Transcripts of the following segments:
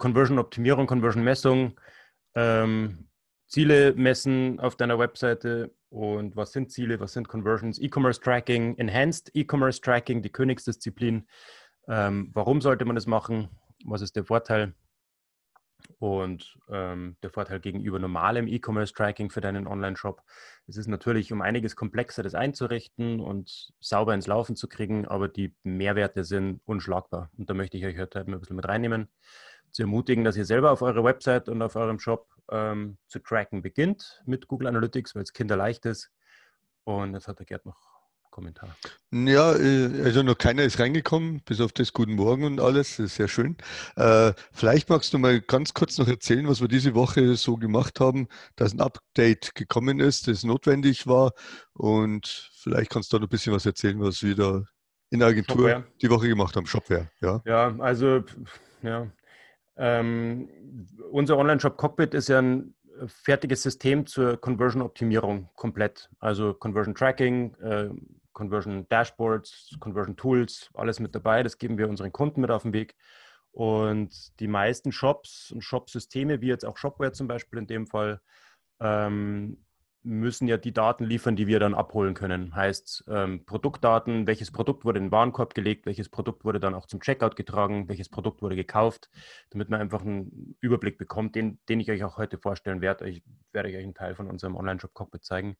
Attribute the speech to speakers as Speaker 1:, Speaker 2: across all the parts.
Speaker 1: Conversion-Optimierung, Conversion-Messung, ähm, Ziele messen auf deiner Webseite und was sind Ziele, was sind Conversions, E-Commerce Tracking, Enhanced E-Commerce Tracking, die Königsdisziplin. Ähm, warum sollte man das machen? Was ist der Vorteil? Und ähm, der Vorteil gegenüber normalem E-Commerce-Tracking für deinen Online-Shop. Es ist natürlich um einiges komplexer, das einzurichten und sauber ins Laufen zu kriegen, aber die Mehrwerte sind unschlagbar. Und da möchte ich euch heute ein bisschen mit reinnehmen zu ermutigen, dass ihr selber auf eurer Website und auf eurem Shop ähm, zu tracken beginnt mit Google Analytics, weil es kinderleicht ist. Und jetzt hat der Gerd noch Kommentar.
Speaker 2: Ja, äh, also noch keiner ist reingekommen, bis auf das Guten Morgen und alles. Das ist sehr schön. Äh, vielleicht magst du mal ganz kurz noch erzählen, was wir diese Woche so gemacht haben, dass ein Update gekommen ist, das notwendig war. Und vielleicht kannst du da noch ein bisschen was erzählen, was wir da in der Agentur Shopware. die Woche gemacht haben. Shopware, ja.
Speaker 1: Ja, also ja, ähm, unser Online-Shop Cockpit ist ja ein fertiges System zur Conversion-Optimierung komplett. Also Conversion Tracking, äh, Conversion Dashboards, Conversion Tools, alles mit dabei. Das geben wir unseren Kunden mit auf den Weg. Und die meisten Shops und Shop-Systeme, wie jetzt auch Shopware zum Beispiel in dem Fall, ähm, müssen ja die Daten liefern, die wir dann abholen können. Heißt ähm, Produktdaten, welches Produkt wurde in den Warenkorb gelegt, welches Produkt wurde dann auch zum Checkout getragen, welches Produkt wurde gekauft, damit man einfach einen Überblick bekommt, den, den ich euch auch heute vorstellen werde. Ich werde euch einen Teil von unserem Online-Shop-Cockpit zeigen.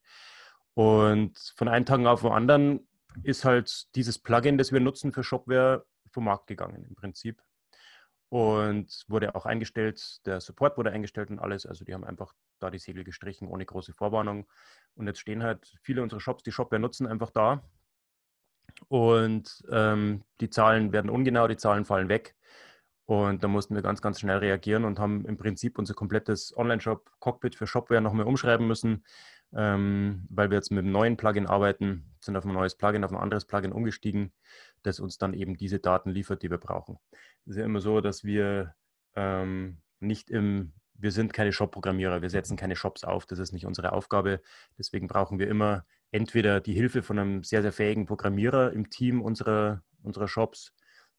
Speaker 1: Und von einem Tag auf den anderen ist halt dieses Plugin, das wir nutzen für Shopware, vom Markt gegangen im Prinzip und wurde auch eingestellt. Der Support wurde eingestellt und alles. Also die haben einfach da die Segel gestrichen ohne große Vorwarnung. Und jetzt stehen halt viele unserer Shops, die Shopware nutzen, einfach da. Und ähm, die Zahlen werden ungenau, die Zahlen fallen weg. Und da mussten wir ganz, ganz schnell reagieren und haben im Prinzip unser komplettes Online-Shop-Cockpit für Shopware nochmal umschreiben müssen, ähm, weil wir jetzt mit einem neuen Plugin arbeiten, sind auf ein neues Plugin, auf ein anderes Plugin umgestiegen, das uns dann eben diese Daten liefert, die wir brauchen. Es ist ja immer so, dass wir ähm, nicht im, wir sind keine Shop-Programmierer, wir setzen keine Shops auf, das ist nicht unsere Aufgabe. Deswegen brauchen wir immer entweder die Hilfe von einem sehr, sehr fähigen Programmierer im Team unserer, unserer Shops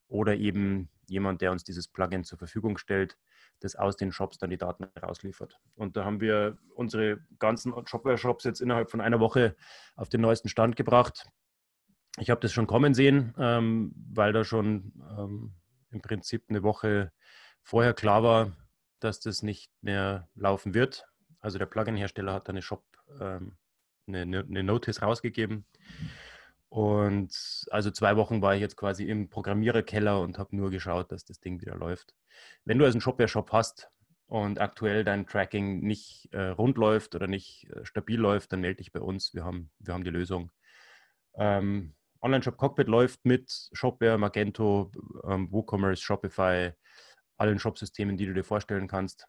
Speaker 1: oder eben jemand, der uns dieses Plugin zur Verfügung stellt, das aus den Shops dann die Daten rausliefert. Und da haben wir unsere ganzen Shopware-Shops jetzt innerhalb von einer Woche auf den neuesten Stand gebracht. Ich habe das schon kommen sehen, ähm, weil da schon ähm, im Prinzip eine Woche vorher klar war, dass das nicht mehr laufen wird. Also der Plugin-Hersteller hat eine Shop, ähm, eine, eine Notice rausgegeben. Und also zwei Wochen war ich jetzt quasi im Programmiererkeller und habe nur geschaut, dass das Ding wieder läuft. Wenn du also einen Shopware-Shop hast und aktuell dein Tracking nicht äh, rund läuft oder nicht äh, stabil läuft, dann melde dich bei uns. Wir haben, wir haben die Lösung. Ähm, Online-Shop Cockpit läuft mit Shopware, Magento, ähm, WooCommerce, Shopify, allen Shopsystemen, die du dir vorstellen kannst.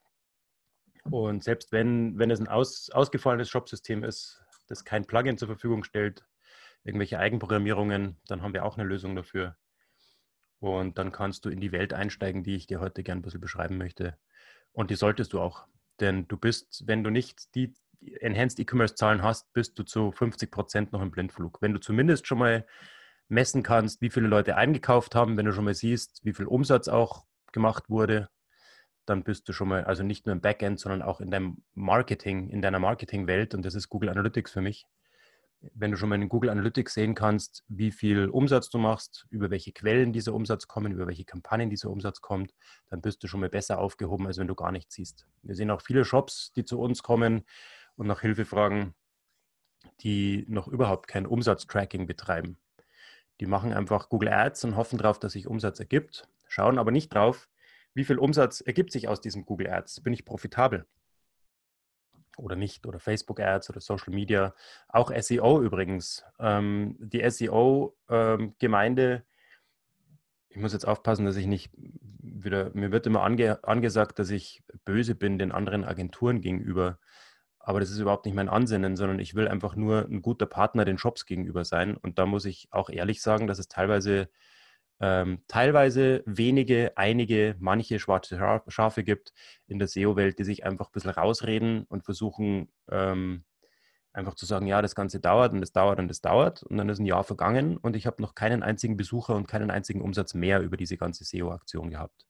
Speaker 1: Und selbst wenn, wenn es ein aus, ausgefallenes Shopsystem ist, das kein Plugin zur Verfügung stellt, irgendwelche Eigenprogrammierungen, dann haben wir auch eine Lösung dafür. Und dann kannst du in die Welt einsteigen, die ich dir heute gerne ein bisschen beschreiben möchte. Und die solltest du auch. Denn du bist, wenn du nicht die Enhanced E-Commerce-Zahlen hast, bist du zu 50 Prozent noch im Blindflug. Wenn du zumindest schon mal messen kannst, wie viele Leute eingekauft haben, wenn du schon mal siehst, wie viel Umsatz auch gemacht wurde, dann bist du schon mal, also nicht nur im Backend, sondern auch in deinem Marketing, in deiner Marketingwelt. Und das ist Google Analytics für mich wenn du schon mal in Google Analytics sehen kannst, wie viel Umsatz du machst, über welche Quellen dieser Umsatz kommen, über welche Kampagnen dieser Umsatz kommt, dann bist du schon mal besser aufgehoben, als wenn du gar nichts siehst. Wir sehen auch viele Shops, die zu uns kommen und nach Hilfe fragen, die noch überhaupt kein Umsatztracking betreiben. Die machen einfach Google Ads und hoffen darauf, dass sich Umsatz ergibt, schauen aber nicht drauf, wie viel Umsatz ergibt sich aus diesem Google Ads. Bin ich profitabel? Oder nicht, oder Facebook-Ads oder Social Media, auch SEO übrigens. Ähm, die SEO-Gemeinde, ähm, ich muss jetzt aufpassen, dass ich nicht wieder, mir wird immer ange, angesagt, dass ich böse bin den anderen Agenturen gegenüber. Aber das ist überhaupt nicht mein Ansinnen, sondern ich will einfach nur ein guter Partner den Shops gegenüber sein. Und da muss ich auch ehrlich sagen, dass es teilweise ähm, teilweise wenige, einige, manche schwarze Schafe gibt in der SEO-Welt, die sich einfach ein bisschen rausreden und versuchen ähm, einfach zu sagen, ja, das Ganze dauert und das dauert und das dauert. Und dann ist ein Jahr vergangen und ich habe noch keinen einzigen Besucher und keinen einzigen Umsatz mehr über diese ganze SEO-Aktion gehabt.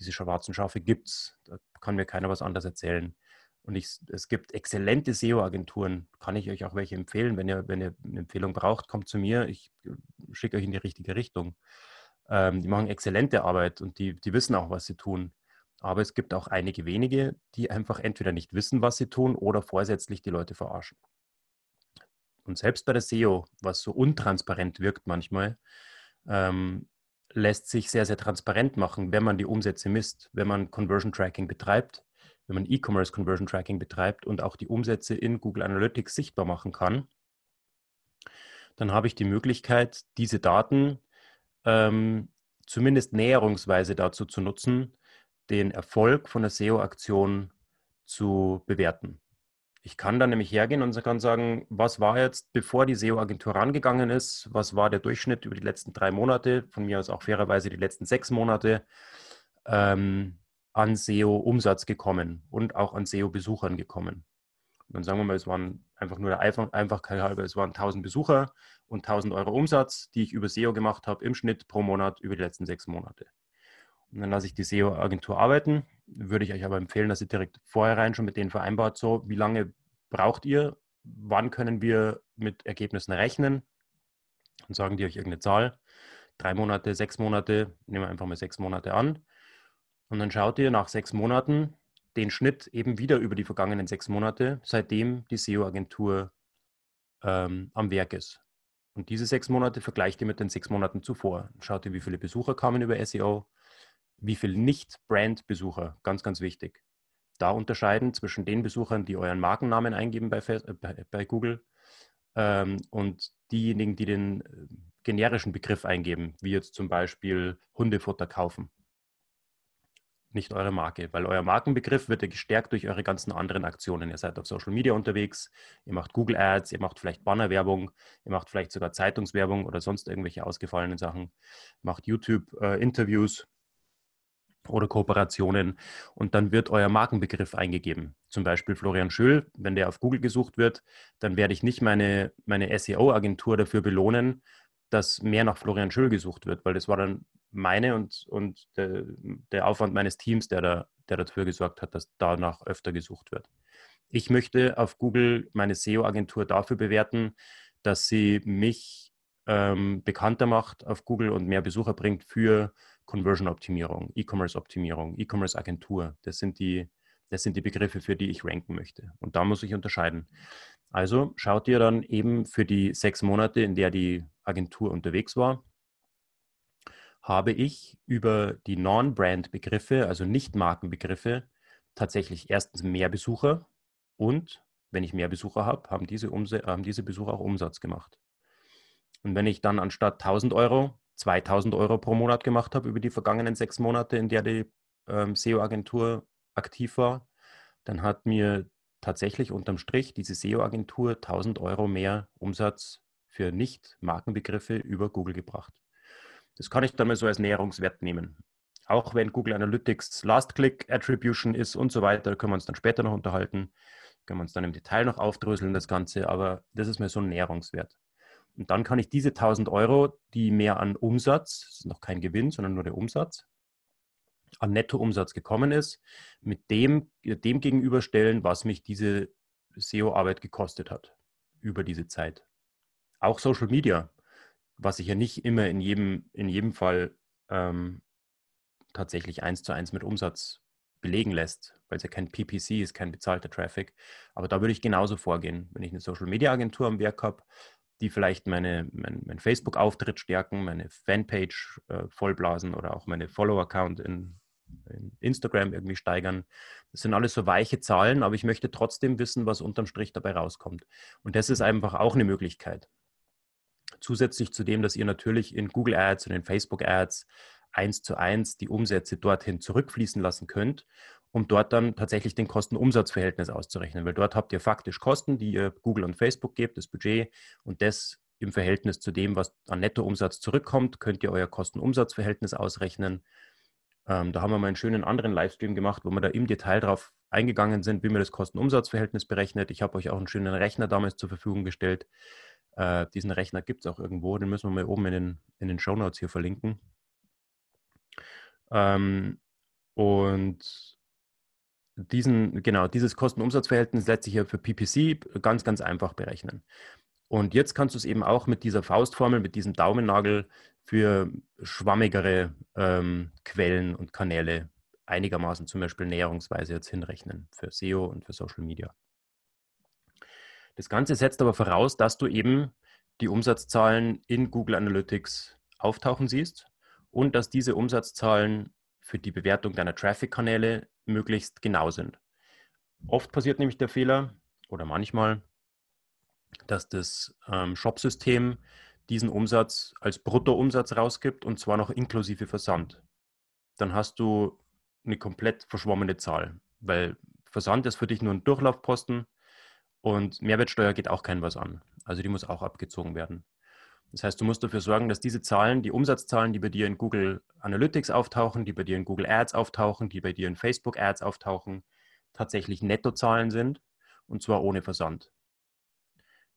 Speaker 1: Diese schwarzen Schafe gibt es. Da kann mir keiner was anderes erzählen. Und ich, es gibt exzellente SEO-Agenturen. Kann ich euch auch welche empfehlen. Wenn ihr, wenn ihr eine Empfehlung braucht, kommt zu mir. Ich äh, schicke euch in die richtige Richtung. Ähm, die machen exzellente Arbeit und die, die wissen auch, was sie tun. Aber es gibt auch einige wenige, die einfach entweder nicht wissen, was sie tun oder vorsätzlich die Leute verarschen. Und selbst bei der SEO, was so untransparent wirkt manchmal, ähm, lässt sich sehr, sehr transparent machen, wenn man die Umsätze misst, wenn man Conversion Tracking betreibt, wenn man E-Commerce Conversion Tracking betreibt und auch die Umsätze in Google Analytics sichtbar machen kann. Dann habe ich die Möglichkeit, diese Daten ähm, zumindest näherungsweise dazu zu nutzen, den Erfolg von der SEO-Aktion zu bewerten. Ich kann dann nämlich hergehen und kann sagen, was war jetzt, bevor die SEO-Agentur rangegangen ist, was war der Durchschnitt über die letzten drei Monate, von mir aus auch fairerweise die letzten sechs Monate, ähm, an SEO-Umsatz gekommen und auch an SEO-Besuchern gekommen. Und dann sagen wir mal, es waren einfach nur der Einfachkeit halber, es waren 1000 Besucher und 1000 Euro Umsatz, die ich über SEO gemacht habe, im Schnitt pro Monat über die letzten sechs Monate. Und dann lasse ich die SEO-Agentur arbeiten. Würde ich euch aber empfehlen, dass ihr direkt vorher rein schon mit denen vereinbart, so wie lange braucht ihr, wann können wir mit Ergebnissen rechnen und sagen die euch irgendeine Zahl. Drei Monate, sechs Monate, nehmen wir einfach mal sechs Monate an. Und dann schaut ihr nach sechs Monaten, den Schnitt eben wieder über die vergangenen sechs Monate, seitdem die SEO-Agentur ähm, am Werk ist. Und diese sechs Monate vergleicht ihr mit den sechs Monaten zuvor. Schaut ihr, wie viele Besucher kamen über SEO, wie viele Nicht-Brand-Besucher, ganz, ganz wichtig. Da unterscheiden zwischen den Besuchern, die euren Markennamen eingeben bei, äh, bei, Google ähm, und diejenigen, die den äh, generischen Begriff eingeben, wie jetzt zum Beispiel Hundefutter kaufen nicht eure Marke, weil euer Markenbegriff wird ja gestärkt durch eure ganzen anderen Aktionen. Ihr seid auf Social Media unterwegs, ihr macht Google Ads, ihr macht vielleicht Bannerwerbung, ihr macht vielleicht sogar Zeitungswerbung oder sonst irgendwelche ausgefallenen Sachen, macht YouTube-Interviews äh, oder Kooperationen und dann wird euer Markenbegriff eingegeben. Zum Beispiel Florian Schül, wenn der auf Google gesucht wird, dann werde ich nicht meine, meine SEO-Agentur dafür belohnen, dass mehr nach Florian Schül gesucht wird, weil das war dann meine und, und der, der Aufwand meines Teams, der, da, der dafür gesorgt hat, dass danach öfter gesucht wird. Ich möchte auf Google meine SEO-Agentur dafür bewerten, dass sie mich ähm, bekannter macht auf Google und mehr Besucher bringt für Conversion-Optimierung, E-Commerce-Optimierung, E-Commerce-Agentur. Das das sind die Begriffe, für die ich ranken möchte. Und da muss ich unterscheiden. Also schaut ihr dann eben für die sechs Monate, in der die Agentur unterwegs war, habe ich über die Non-Brand-Begriffe, also Nicht-Markenbegriffe, tatsächlich erstens mehr Besucher und wenn ich mehr Besucher habe, haben diese, haben diese Besucher auch Umsatz gemacht. Und wenn ich dann anstatt 1000 Euro 2000 Euro pro Monat gemacht habe über die vergangenen sechs Monate, in der die ähm, SEO-Agentur aktiv war, dann hat mir tatsächlich unterm Strich diese SEO-Agentur 1000 Euro mehr Umsatz für Nicht-Markenbegriffe über Google gebracht. Das kann ich dann mal so als Näherungswert nehmen. Auch wenn Google Analytics Last-Click-Attribution ist und so weiter, können wir uns dann später noch unterhalten, können wir uns dann im Detail noch aufdröseln, das Ganze, aber das ist mir so ein Näherungswert. Und dann kann ich diese 1000 Euro, die mehr an Umsatz, das ist noch kein Gewinn, sondern nur der Umsatz, an Nettoumsatz gekommen ist, mit dem, dem gegenüberstellen, was mich diese SEO-Arbeit gekostet hat über diese Zeit. Auch Social Media was sich ja nicht immer in jedem, in jedem Fall ähm, tatsächlich eins zu eins mit Umsatz belegen lässt, weil es ja kein PPC ist, kein bezahlter Traffic. Aber da würde ich genauso vorgehen. Wenn ich eine Social Media Agentur am Werk habe, die vielleicht meine, mein, mein Facebook-Auftritt stärken, meine Fanpage äh, vollblasen oder auch meine Follow-Account in in Instagram irgendwie steigern. Das sind alles so weiche Zahlen, aber ich möchte trotzdem wissen, was unterm Strich dabei rauskommt. Und das ist einfach auch eine Möglichkeit. Zusätzlich zu dem, dass ihr natürlich in Google Ads und in Facebook Ads eins zu eins die Umsätze dorthin zurückfließen lassen könnt, um dort dann tatsächlich den Kosten-Umsatz-Verhältnis auszurechnen. Weil dort habt ihr faktisch Kosten, die ihr Google und Facebook gebt, das Budget und das im Verhältnis zu dem, was an Nettoumsatz zurückkommt, könnt ihr euer Kosten-Umsatz-Verhältnis ausrechnen. Ähm, da haben wir mal einen schönen anderen Livestream gemacht, wo wir da im Detail drauf eingegangen sind, wie man das Kosten-Umsatz-Verhältnis berechnet. Ich habe euch auch einen schönen Rechner damals zur Verfügung gestellt. Äh, diesen Rechner gibt es auch irgendwo, den müssen wir mal oben in den, in den Show Notes hier verlinken. Ähm, und diesen, genau, dieses Kosten-Umsatz-Verhältnis lässt sich ja für PPC ganz, ganz einfach berechnen. Und jetzt kannst du es eben auch mit dieser Faustformel, mit diesem Daumennagel für schwammigere ähm, Quellen und Kanäle einigermaßen zum Beispiel näherungsweise jetzt hinrechnen für SEO und für Social Media. Das Ganze setzt aber voraus, dass du eben die Umsatzzahlen in Google Analytics auftauchen siehst und dass diese Umsatzzahlen für die Bewertung deiner Traffic-Kanäle möglichst genau sind. Oft passiert nämlich der Fehler oder manchmal, dass das ähm, Shop-System diesen Umsatz als Bruttoumsatz rausgibt und zwar noch inklusive Versand. Dann hast du eine komplett verschwommene Zahl, weil Versand ist für dich nur ein Durchlaufposten und Mehrwertsteuer geht auch kein was an. Also die muss auch abgezogen werden. Das heißt, du musst dafür sorgen, dass diese Zahlen, die Umsatzzahlen, die bei dir in Google Analytics auftauchen, die bei dir in Google Ads auftauchen, die bei dir in Facebook Ads auftauchen, tatsächlich Nettozahlen sind und zwar ohne Versand.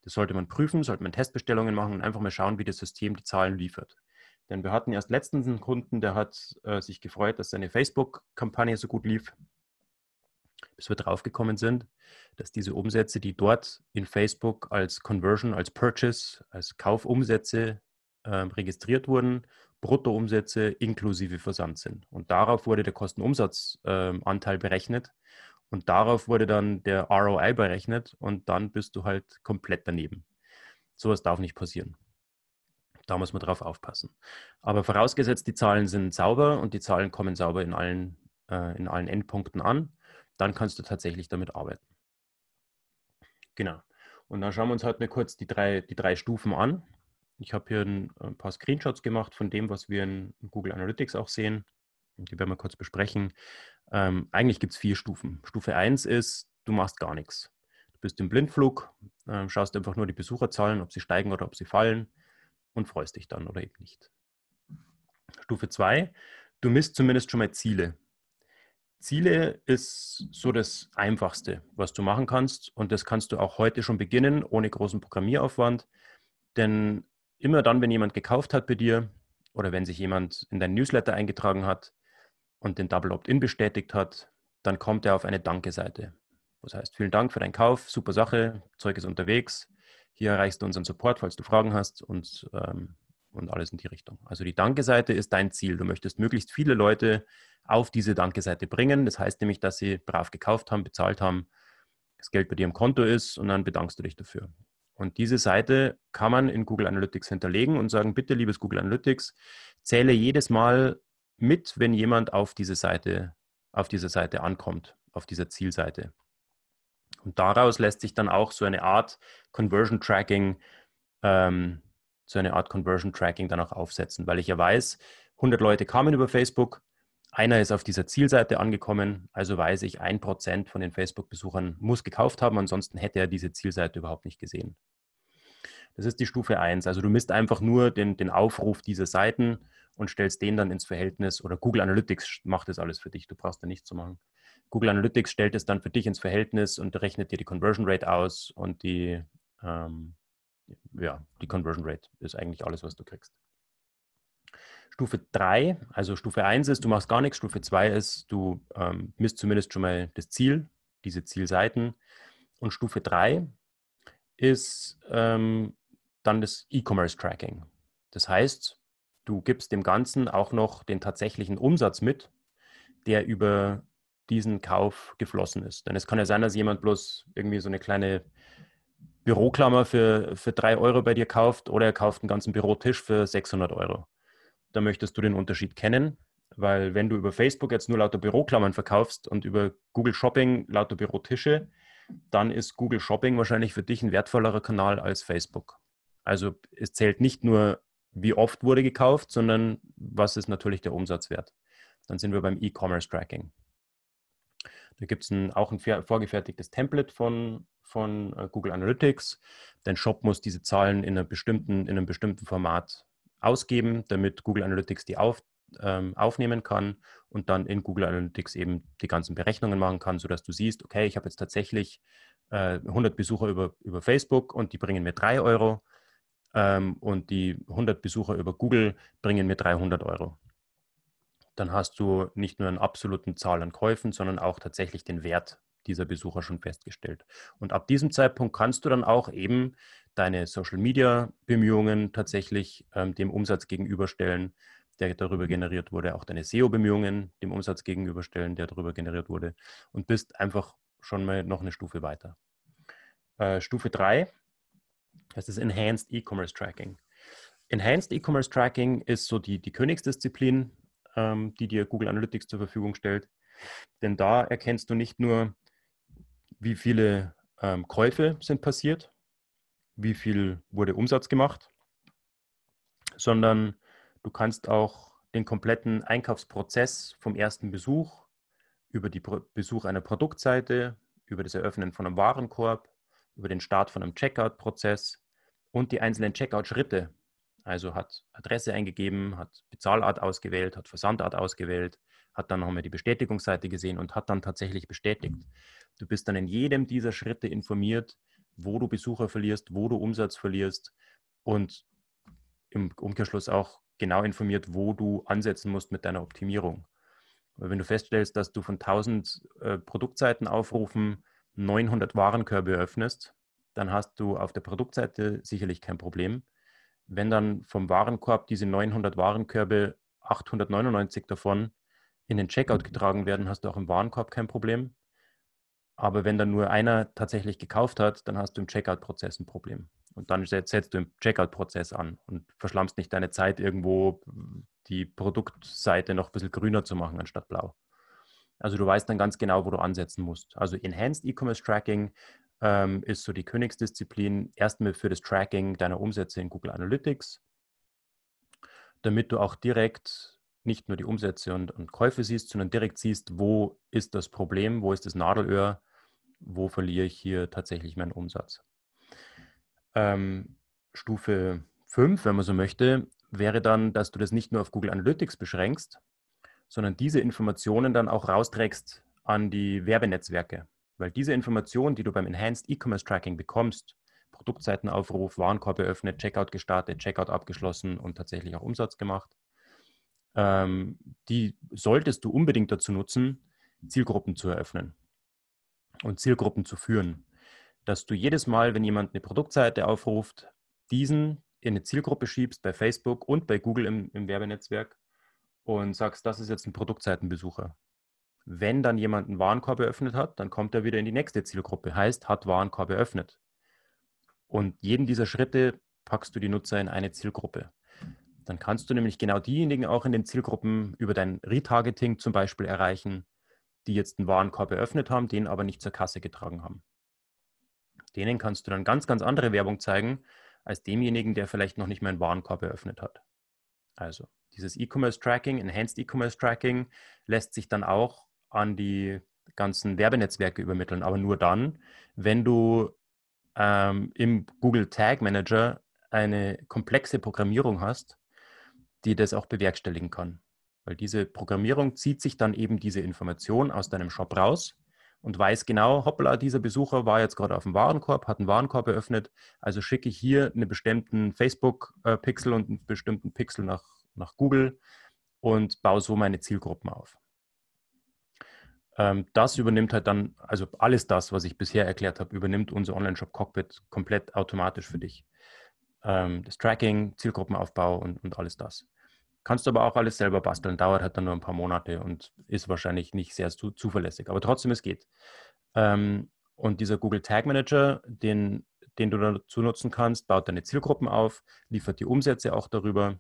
Speaker 1: Das sollte man prüfen, sollte man Testbestellungen machen und einfach mal schauen, wie das System die Zahlen liefert. Denn wir hatten erst letztens einen Kunden, der hat äh, sich gefreut, dass seine Facebook-Kampagne so gut lief, bis wir draufgekommen sind, dass diese Umsätze, die dort in Facebook als Conversion, als Purchase, als Kaufumsätze äh, registriert wurden, Bruttoumsätze inklusive Versand sind. Und darauf wurde der Kostenumsatzanteil äh, berechnet. Und darauf wurde dann der ROI berechnet und dann bist du halt komplett daneben. Sowas darf nicht passieren. Da muss man drauf aufpassen. Aber vorausgesetzt, die Zahlen sind sauber und die Zahlen kommen sauber in allen, äh, in allen Endpunkten an, dann kannst du tatsächlich damit arbeiten. Genau. Und dann schauen wir uns halt mal kurz die drei, die drei Stufen an. Ich habe hier ein, ein, paar Screenshots gemacht von dem, was wir in Google Analytics auch sehen. Die werden wir kurz besprechen. Ähm, eigentlich gibt es vier Stufen. Stufe 1 ist, du machst gar nichts. Du bist im Blindflug, äh, schaust einfach nur die Besucherzahlen, ob sie steigen oder ob sie fallen und freust dich dann oder eben nicht. Stufe 2, du misst zumindest schon mal Ziele. Ziele ist so das Einfachste, was du machen kannst. Und das kannst du auch heute schon beginnen, ohne großen Programmieraufwand. Denn immer dann, wenn jemand gekauft hat bei dir oder wenn sich jemand in dein Newsletter eingetragen hat, und den Double Opt-in bestätigt hat, dann kommt er auf eine Danke-Seite. Das heißt, vielen Dank für deinen Kauf, super Sache, Zeug ist unterwegs. Hier erreichst du unseren Support, falls du Fragen hast und, ähm, und alles in die Richtung. Also die Danke-Seite ist dein Ziel. Du möchtest möglichst viele Leute auf diese Danke-Seite bringen. Das heißt nämlich, dass sie brav gekauft haben, bezahlt haben, das Geld bei dir im Konto ist und dann bedankst du dich dafür. Und diese Seite kann man in Google Analytics hinterlegen und sagen, bitte, liebes Google Analytics, zähle jedes Mal mit, wenn jemand auf diese Seite, auf diese Seite ankommt, auf dieser Zielseite. Und daraus lässt sich dann auch so eine Art Conversion Tracking, ähm, so eine Art Conversion Tracking dann auch aufsetzen, weil ich ja weiß, 100 Leute kamen über Facebook, einer ist auf dieser Zielseite angekommen, also weiß ich, ein Prozent von den Facebook-Besuchern muss gekauft haben, ansonsten hätte er diese Zielseite überhaupt nicht gesehen. Das ist die Stufe 1. Also du misst einfach nur den, den Aufruf dieser Seiten und stellst den dann ins Verhältnis oder Google Analytics macht das alles für dich. Du brauchst da nichts zu machen. Google Analytics stellt es dann für dich ins Verhältnis und rechnet dir die Conversion Rate aus und die, ähm, ja, die Conversion Rate ist eigentlich alles, was du kriegst. Stufe 3, also Stufe 1 ist, du machst gar nichts. Stufe 2 ist, du ähm, misst zumindest schon mal das Ziel, diese Zielseiten. Und Stufe 3 ist ähm, dann das E-Commerce Tracking. Das heißt, du gibst dem Ganzen auch noch den tatsächlichen Umsatz mit, der über diesen Kauf geflossen ist. Denn es kann ja sein, dass jemand bloß irgendwie so eine kleine Büroklammer für, für drei Euro bei dir kauft oder er kauft einen ganzen Bürotisch für 600 Euro. Da möchtest du den Unterschied kennen. Weil wenn du über Facebook jetzt nur lauter Büroklammern verkaufst und über Google Shopping lauter Bürotische, dann ist Google Shopping wahrscheinlich für dich ein wertvollerer Kanal als Facebook. Also es zählt nicht nur, wie oft wurde gekauft, sondern was ist natürlich der Umsatzwert. Dann sind wir beim E-Commerce Tracking. Da gibt es auch ein vorgefertigtes Template von, von äh, Google Analytics. Dein Shop muss diese Zahlen in, einer bestimmten, in einem bestimmten Format ausgeben, damit Google Analytics die auf, ähm, aufnehmen kann und dann in Google Analytics eben die ganzen Berechnungen machen kann, sodass du siehst, okay, ich habe jetzt tatsächlich äh, 100 Besucher über, über Facebook und die bringen mir 3 Euro ähm, und die 100 Besucher über Google bringen mir 300 Euro. Dann hast du nicht nur einen absoluten Zahl an Käufen, sondern auch tatsächlich den Wert dieser Besucher schon festgestellt. Und ab diesem Zeitpunkt kannst du dann auch eben deine Social-Media-Bemühungen tatsächlich ähm, dem Umsatz gegenüberstellen, der darüber generiert wurde, auch deine SEO-Bemühungen dem Umsatz gegenüberstellen, der darüber generiert wurde und bist einfach schon mal noch eine Stufe weiter. Äh, Stufe 3, das ist Enhanced E-Commerce Tracking. Enhanced E-Commerce Tracking ist so die, die Königsdisziplin, ähm, die dir Google Analytics zur Verfügung stellt. Denn da erkennst du nicht nur, wie viele ähm, Käufe sind passiert, wie viel wurde Umsatz gemacht, sondern Du kannst auch den kompletten Einkaufsprozess vom ersten Besuch über den Besuch einer Produktseite, über das Eröffnen von einem Warenkorb, über den Start von einem Checkout-Prozess und die einzelnen Checkout-Schritte. Also hat Adresse eingegeben, hat Bezahlart ausgewählt, hat Versandart ausgewählt, hat dann nochmal die Bestätigungsseite gesehen und hat dann tatsächlich bestätigt. Du bist dann in jedem dieser Schritte informiert, wo du Besucher verlierst, wo du Umsatz verlierst und im Umkehrschluss auch genau informiert, wo du ansetzen musst mit deiner Optimierung. Weil wenn du feststellst, dass du von 1000 äh, Produktseiten aufrufen 900 Warenkörbe öffnest, dann hast du auf der Produktseite sicherlich kein Problem. Wenn dann vom Warenkorb diese 900 Warenkörbe 899 davon in den Checkout getragen werden, hast du auch im Warenkorb kein Problem. Aber wenn dann nur einer tatsächlich gekauft hat, dann hast du im Checkout-Prozess ein Problem. Und dann setzt du im Checkout-Prozess an und verschlammst nicht deine Zeit, irgendwo die Produktseite noch ein bisschen grüner zu machen anstatt blau. Also du weißt dann ganz genau, wo du ansetzen musst. Also Enhanced E-Commerce Tracking ähm, ist so die Königsdisziplin erstmal für das Tracking deiner Umsätze in Google Analytics, damit du auch direkt nicht nur die Umsätze und, und Käufe siehst, sondern direkt siehst, wo ist das Problem, wo ist das Nadelöhr, wo verliere ich hier tatsächlich meinen Umsatz. Ähm, Stufe 5, wenn man so möchte, wäre dann, dass du das nicht nur auf Google Analytics beschränkst, sondern diese Informationen dann auch rausträgst an die Werbenetzwerke. Weil diese Informationen, die du beim Enhanced E-Commerce Tracking bekommst, Produktseitenaufruf, Warenkorb eröffnet, Checkout gestartet, Checkout abgeschlossen und tatsächlich auch Umsatz gemacht, ähm, die solltest du unbedingt dazu nutzen, Zielgruppen zu eröffnen und Zielgruppen zu führen dass du jedes Mal, wenn jemand eine Produktseite aufruft, diesen in eine Zielgruppe schiebst bei Facebook und bei Google im, im Werbenetzwerk und sagst, das ist jetzt ein Produktseitenbesucher. Wenn dann jemand einen Warenkorb eröffnet hat, dann kommt er wieder in die nächste Zielgruppe, heißt, hat Warenkorb eröffnet. Und jeden dieser Schritte packst du die Nutzer in eine Zielgruppe. Dann kannst du nämlich genau diejenigen auch in den Zielgruppen über dein Retargeting zum Beispiel erreichen, die jetzt einen Warenkorb eröffnet haben, den aber nicht zur Kasse getragen haben. Denen kannst du dann ganz, ganz andere Werbung zeigen, als demjenigen, der vielleicht noch nicht mal einen Warenkorb eröffnet hat. Also dieses E-Commerce Tracking, Enhanced E-Commerce Tracking, lässt sich dann auch an die ganzen Werbenetzwerke übermitteln, aber nur dann, wenn du ähm, im Google Tag Manager eine komplexe Programmierung hast, die das auch bewerkstelligen kann. Weil diese Programmierung zieht sich dann eben diese Information aus deinem Shop raus und weiß genau, hoppla, dieser Besucher war jetzt gerade auf dem Warenkorb, hat einen Warenkorb eröffnet, also schicke ich hier einen bestimmten Facebook-Pixel und einen bestimmten Pixel nach, nach Google und baue so meine Zielgruppen auf. Ähm, das übernimmt halt dann, also alles das, was ich bisher erklärt habe, übernimmt unser Online-Shop-Cockpit komplett automatisch für dich. Ähm, das Tracking, Zielgruppenaufbau und, und alles das. Kannst du aber auch alles selber basteln, dauert halt dann nur ein paar Monate und ist wahrscheinlich nicht sehr zu, zuverlässig. Aber trotzdem, es geht. Ähm, und dieser Google Tag Manager, den, den du dazu nutzen kannst, baut deine Zielgruppen auf, liefert die Umsätze auch darüber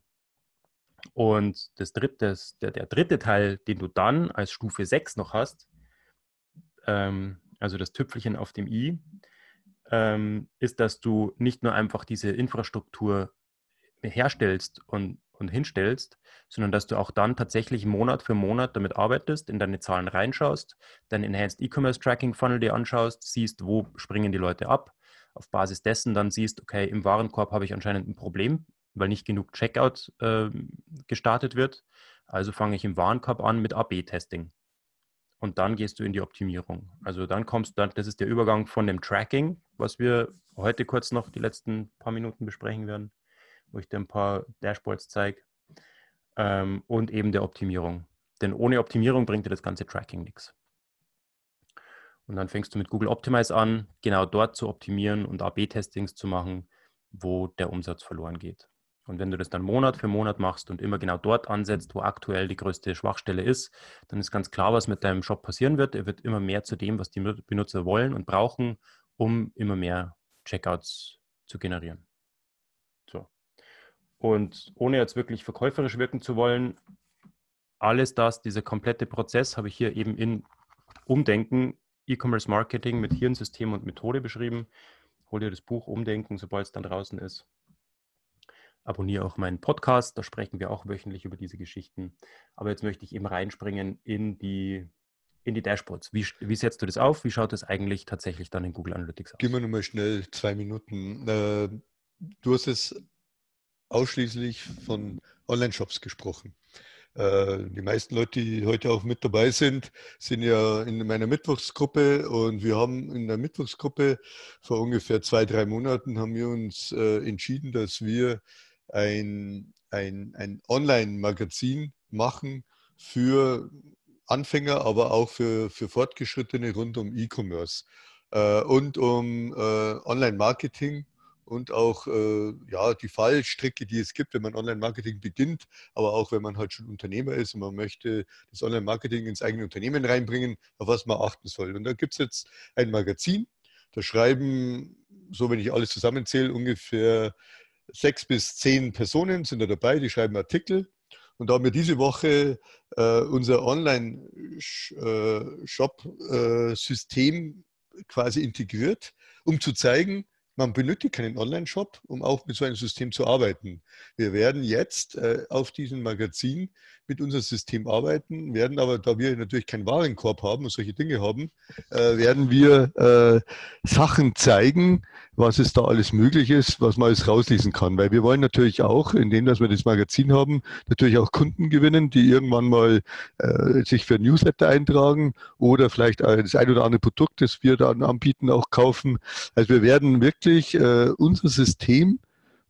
Speaker 1: Und das dritte, der, der dritte Teil, den du dann als Stufe 6 noch hast, ähm, also das Tüpfelchen auf dem i, ähm, ist, dass du nicht nur einfach diese Infrastruktur herstellst und, und hinstellst, sondern dass du auch dann tatsächlich Monat für Monat damit arbeitest, in deine Zahlen reinschaust, dein Enhanced E-Commerce Tracking Funnel dir anschaust, siehst, wo springen die Leute ab, auf Basis dessen dann siehst, okay, im Warenkorb habe ich anscheinend ein Problem, weil nicht genug Checkout äh, gestartet wird. Also fange ich im Warenkorb an mit AB-Testing und dann gehst du in die Optimierung. Also dann kommst du, das ist der Übergang von dem Tracking, was wir heute kurz noch die letzten paar Minuten besprechen werden, wo ich dir ein paar Dashboards zeige, ähm, und eben der Optimierung. Denn ohne Optimierung bringt dir das ganze Tracking nichts. Und dann fängst du mit Google Optimize an, genau dort zu optimieren und AB-Testings zu machen, wo der Umsatz verloren geht. Und wenn du das dann Monat für Monat machst und immer genau dort ansetzt, wo aktuell die größte Schwachstelle ist, dann ist ganz klar, was mit deinem Shop passieren wird. Er wird immer mehr zu dem, was die Benutzer wollen und brauchen, um immer mehr Checkouts zu generieren. So. Und ohne jetzt wirklich verkäuferisch wirken zu wollen, alles das, dieser komplette Prozess habe ich hier eben in Umdenken, E-Commerce Marketing mit Hirnsystem und Methode beschrieben. Hol dir das Buch Umdenken, sobald es dann draußen ist abonniere auch meinen Podcast, da sprechen wir auch wöchentlich über diese Geschichten. Aber jetzt möchte ich eben reinspringen in die, in die Dashboards. Wie, wie setzt du das auf? Wie schaut das eigentlich tatsächlich dann in Google Analytics aus?
Speaker 2: Gib mir nochmal schnell zwei Minuten. Äh, du hast es ausschließlich von Online-Shops gesprochen. Äh, die meisten Leute, die heute auch mit dabei sind, sind ja in meiner Mittwochsgruppe und wir haben in der Mittwochsgruppe vor ungefähr zwei, drei Monaten haben wir uns äh, entschieden, dass wir ein, ein, ein Online-Magazin machen für Anfänger, aber auch für, für Fortgeschrittene rund um E-Commerce äh, und um äh, Online-Marketing und auch äh, ja, die Fallstricke, die es gibt, wenn man Online-Marketing beginnt, aber auch wenn man halt schon Unternehmer ist und man möchte das Online-Marketing ins eigene Unternehmen reinbringen, auf was man achten soll. Und da gibt es jetzt ein Magazin, da schreiben, so wenn ich alles zusammenzähle, ungefähr sechs bis zehn Personen sind da dabei, die schreiben Artikel. Und da haben wir diese Woche äh, unser Online-Shop-System äh, quasi integriert, um zu zeigen, man benötigt keinen Online-Shop, um auch mit so einem System zu arbeiten. Wir werden jetzt äh, auf diesem Magazin mit unserem System arbeiten, werden aber, da wir natürlich keinen Warenkorb haben und solche Dinge haben, äh, werden wir äh, Sachen zeigen, was es da alles möglich ist, was man alles rauslesen kann. Weil wir wollen natürlich auch, indem dass wir das Magazin haben, natürlich auch Kunden gewinnen, die irgendwann mal äh, sich für ein Newsletter eintragen oder vielleicht das ein oder andere Produkt, das wir dann anbieten, auch kaufen. Also wir werden wirklich äh, unser System,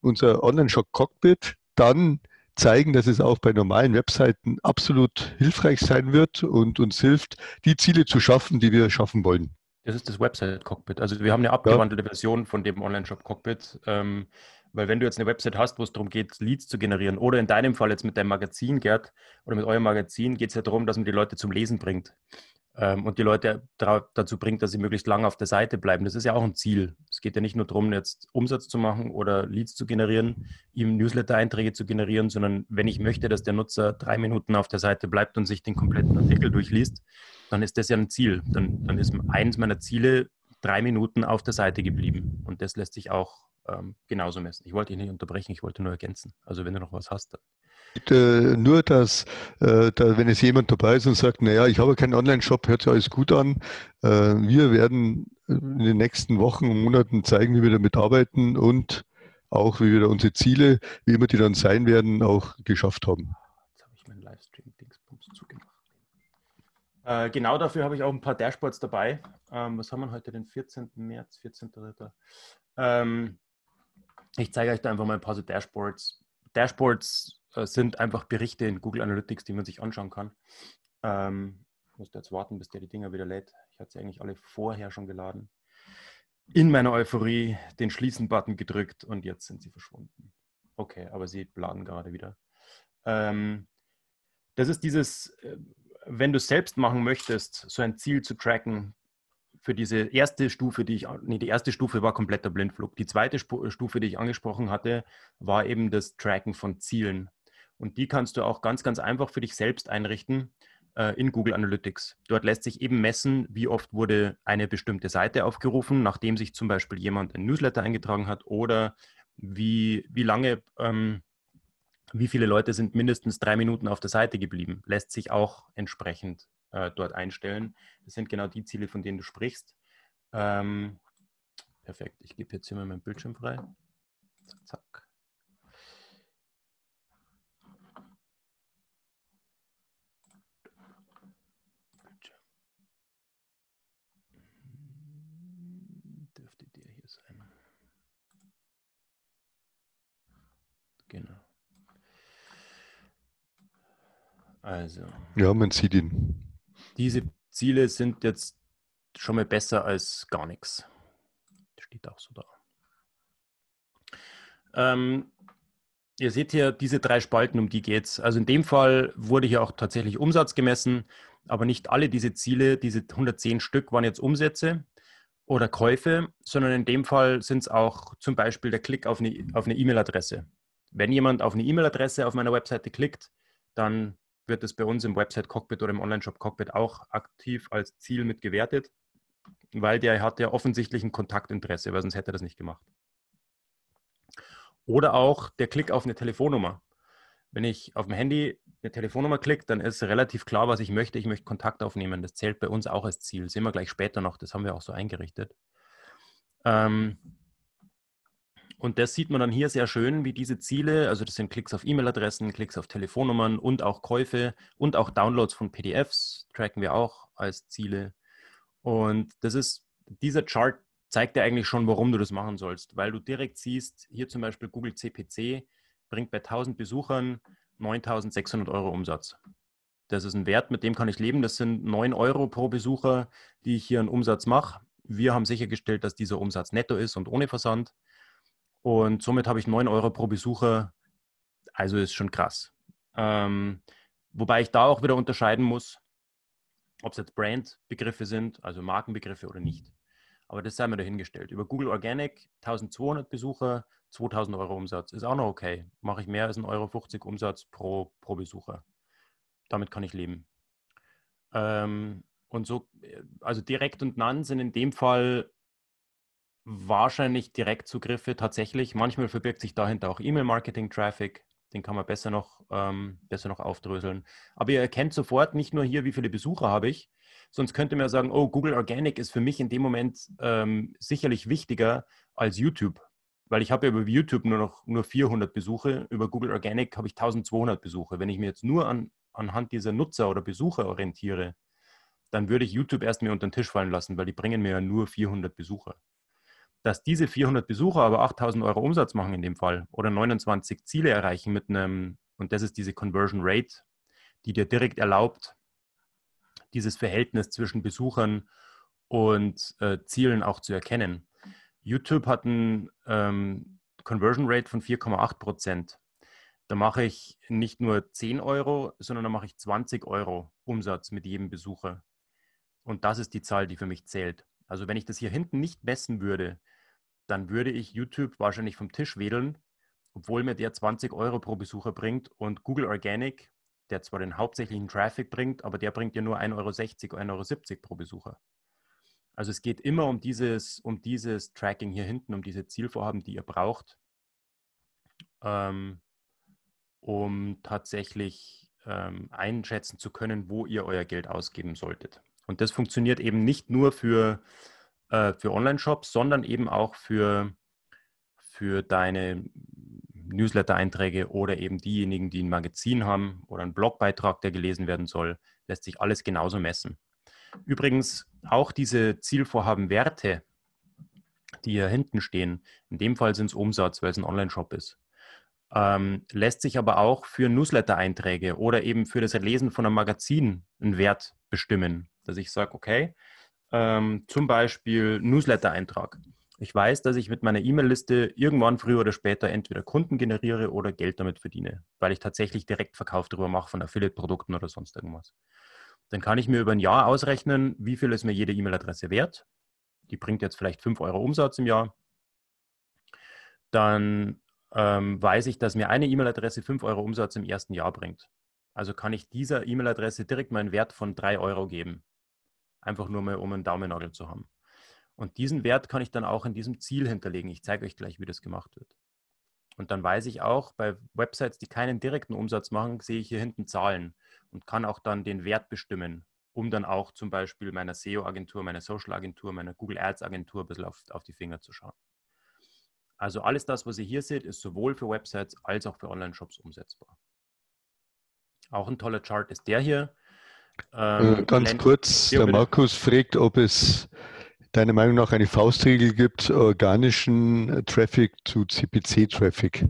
Speaker 2: unser Online-Shop-Cockpit dann zeigen, dass es auch bei normalen Webseiten absolut hilfreich sein wird und uns hilft, die Ziele zu schaffen, die wir schaffen wollen.
Speaker 1: Das ist das Website-Cockpit. Also wir haben eine abgewandelte ja. Version von dem Online-Shop-Cockpit. Ähm, weil wenn du jetzt eine Website hast, wo es darum geht, Leads zu generieren, oder in deinem Fall jetzt mit deinem Magazin, Gerd, oder mit eurem Magazin, geht es ja darum, dass man die Leute zum Lesen bringt ähm, und die Leute dazu bringt, dass sie möglichst lange auf der Seite bleiben. Das ist ja auch ein Ziel. Es geht ja nicht nur darum, jetzt Umsatz zu machen oder Leads zu generieren, ihm Newsletter-Einträge zu generieren, sondern wenn ich möchte, dass der Nutzer drei Minuten auf der Seite bleibt und sich den kompletten Artikel durchliest, dann ist das ja ein Ziel. Dann, dann ist eines meiner Ziele drei Minuten auf der Seite geblieben. Und das lässt sich auch ähm, genauso messen. Ich wollte dich nicht unterbrechen, ich wollte nur ergänzen. Also wenn du noch was hast, dann.
Speaker 2: Äh, nur, dass, äh, da, wenn es jemand dabei ist und sagt, naja, ich habe keinen Online-Shop, hört sich alles gut an. Äh, wir werden in den nächsten Wochen und Monaten zeigen, wie wir damit arbeiten und auch, wie wir da unsere Ziele, wie immer die dann sein werden, auch geschafft haben. Jetzt habe ich meinen Livestream-Dingsbums
Speaker 1: zugemacht. Äh, genau dafür habe ich auch ein paar Dashboards dabei. Ähm, was haben wir heute, den 14. März, 14.3. Ähm, ich zeige euch da einfach mal ein paar so Dashboards. Dashboards äh, sind einfach Berichte in Google Analytics, die man sich anschauen kann. Ähm, ich musste jetzt warten, bis der die Dinger wieder lädt. Ich hatte sie eigentlich alle vorher schon geladen. In meiner Euphorie den Schließen-Button gedrückt und jetzt sind sie verschwunden. Okay, aber sie laden gerade wieder. Ähm, das ist dieses, äh, wenn du selbst machen möchtest, so ein Ziel zu tracken, für diese erste Stufe, die ich, nee, die erste Stufe war kompletter Blindflug. Die zweite Stufe, die ich angesprochen hatte, war eben das Tracken von Zielen. Und die kannst du auch ganz, ganz einfach für dich selbst einrichten äh, in Google Analytics. Dort lässt sich eben messen, wie oft wurde eine bestimmte Seite aufgerufen, nachdem sich zum Beispiel jemand ein Newsletter eingetragen hat oder wie, wie lange, ähm, wie viele Leute sind mindestens drei Minuten auf der Seite geblieben, lässt sich auch entsprechend äh, dort einstellen. Das sind genau die Ziele, von denen du sprichst. Ähm, perfekt, ich gebe jetzt hier mal meinen Bildschirm frei. Zack, zack. Genau. Also.
Speaker 2: Ja, man sieht ihn.
Speaker 1: Diese Ziele sind jetzt schon mal besser als gar nichts. Steht auch so da. Ähm, ihr seht hier diese drei Spalten, um die geht es. Also in dem Fall wurde hier auch tatsächlich Umsatz gemessen, aber nicht alle diese Ziele, diese 110 Stück waren jetzt Umsätze oder Käufe, sondern in dem Fall sind es auch zum Beispiel der Klick auf eine E-Mail-Adresse. E wenn jemand auf eine E-Mail-Adresse auf meiner Webseite klickt, dann wird es bei uns im Website-Cockpit oder im Online-Shop-Cockpit auch aktiv als Ziel mit gewertet, weil der hat ja offensichtlich ein Kontaktinteresse, weil sonst hätte er das nicht gemacht. Oder auch der Klick auf eine Telefonnummer. Wenn ich auf dem Handy eine Telefonnummer klicke, dann ist relativ klar, was ich möchte. Ich möchte Kontakt aufnehmen. Das zählt bei uns auch als Ziel. Das sehen wir gleich später noch. Das haben wir auch so eingerichtet. Ähm, und das sieht man dann hier sehr schön, wie diese Ziele, also das sind Klicks auf E-Mail-Adressen, Klicks auf Telefonnummern und auch Käufe und auch Downloads von PDFs tracken wir auch als Ziele. Und das ist, dieser Chart zeigt dir eigentlich schon, warum du das machen sollst, weil du direkt siehst, hier zum Beispiel Google CPC bringt bei 1000 Besuchern 9600 Euro Umsatz. Das ist ein Wert, mit dem kann ich leben. Das sind 9 Euro pro Besucher, die ich hier einen Umsatz mache. Wir haben sichergestellt, dass dieser Umsatz netto ist und ohne Versand. Und somit habe ich 9 Euro pro Besucher. Also ist schon krass. Ähm, wobei ich da auch wieder unterscheiden muss, ob es jetzt Brandbegriffe sind, also Markenbegriffe oder nicht. Aber das sei mir dahingestellt. Über Google Organic 1200 Besucher, 2000 Euro Umsatz ist auch noch okay. Mache ich mehr als 1,50 Euro Umsatz pro, pro Besucher. Damit kann ich leben. Ähm, und so, äh, also direkt und Nan sind in dem Fall wahrscheinlich Direktzugriffe tatsächlich. Manchmal verbirgt sich dahinter auch E-Mail-Marketing-Traffic. Den kann man besser noch, ähm, besser noch aufdröseln. Aber ihr erkennt sofort nicht nur hier, wie viele Besucher habe ich, sonst könnte man sagen, oh, Google Organic ist für mich in dem Moment ähm, sicherlich wichtiger als YouTube. Weil ich habe ja über YouTube nur noch nur 400 Besuche, über Google Organic habe ich 1200 Besuche. Wenn ich mir jetzt nur an, anhand dieser Nutzer oder Besucher orientiere, dann würde ich YouTube erst mir unter den Tisch fallen lassen, weil die bringen mir ja nur 400 Besucher dass diese 400 Besucher aber 8000 Euro Umsatz machen in dem Fall oder 29 Ziele erreichen mit einem, und das ist diese Conversion Rate, die dir direkt erlaubt, dieses Verhältnis zwischen Besuchern und äh, Zielen auch zu erkennen. YouTube hat eine ähm, Conversion Rate von 4,8 Prozent. Da mache ich nicht nur 10 Euro, sondern da mache ich 20 Euro Umsatz mit jedem Besucher. Und das ist die Zahl, die für mich zählt. Also wenn ich das hier hinten nicht messen würde, dann würde ich YouTube wahrscheinlich vom Tisch wedeln, obwohl mir der 20 Euro pro Besucher bringt und Google Organic, der zwar den hauptsächlichen Traffic bringt, aber der bringt ja nur 1,60 Euro, 1,70 Euro pro Besucher. Also es geht immer um dieses, um dieses Tracking hier hinten, um diese Zielvorhaben, die ihr braucht, ähm, um tatsächlich ähm, einschätzen zu können, wo ihr euer Geld ausgeben solltet. Und das funktioniert eben nicht nur für äh, für Online-Shops, sondern eben auch für, für deine Newsletter-Einträge oder eben diejenigen, die ein Magazin haben oder einen Blogbeitrag, der gelesen werden soll, lässt sich alles genauso messen. Übrigens auch diese Zielvorhaben-Werte, die hier hinten stehen, in dem Fall sind es Umsatz, weil es ein Online-Shop ist, ähm, lässt sich aber auch für Newsletter-Einträge oder eben für das Lesen von einem Magazin einen Wert bestimmen, dass ich sage, okay, ähm, zum Beispiel Newsletter-Eintrag. Ich weiß, dass ich mit meiner E-Mail-Liste irgendwann früher oder später entweder Kunden generiere oder Geld damit verdiene, weil ich tatsächlich Direktverkauf darüber mache von Affiliate-Produkten oder sonst irgendwas. Dann kann ich mir über ein Jahr ausrechnen, wie viel ist mir jede E-Mail-Adresse wert. Die bringt jetzt vielleicht 5 Euro Umsatz im Jahr. Dann ähm, weiß ich, dass mir eine E-Mail-Adresse 5 Euro Umsatz im ersten Jahr bringt. Also kann ich dieser E-Mail-Adresse direkt meinen Wert von 3 Euro geben. Einfach nur mal, um einen Daumennagel zu haben. Und diesen Wert kann ich dann auch in diesem Ziel hinterlegen. Ich zeige euch gleich, wie das gemacht wird. Und dann weiß ich auch, bei Websites, die keinen direkten Umsatz machen, sehe ich hier hinten Zahlen und kann auch dann den Wert bestimmen, um dann auch zum Beispiel meiner SEO-Agentur, meiner Social-Agentur, meiner Google Ads-Agentur ein bisschen auf, auf die Finger zu schauen. Also alles das, was ihr hier seht, ist sowohl für Websites als auch für Online-Shops umsetzbar. Auch ein toller Chart ist der hier.
Speaker 2: Ähm, äh, Ganz kurz, der Markus fragt, ob es deiner Meinung nach eine Faustregel gibt, organischen Traffic zu CPC-Traffic.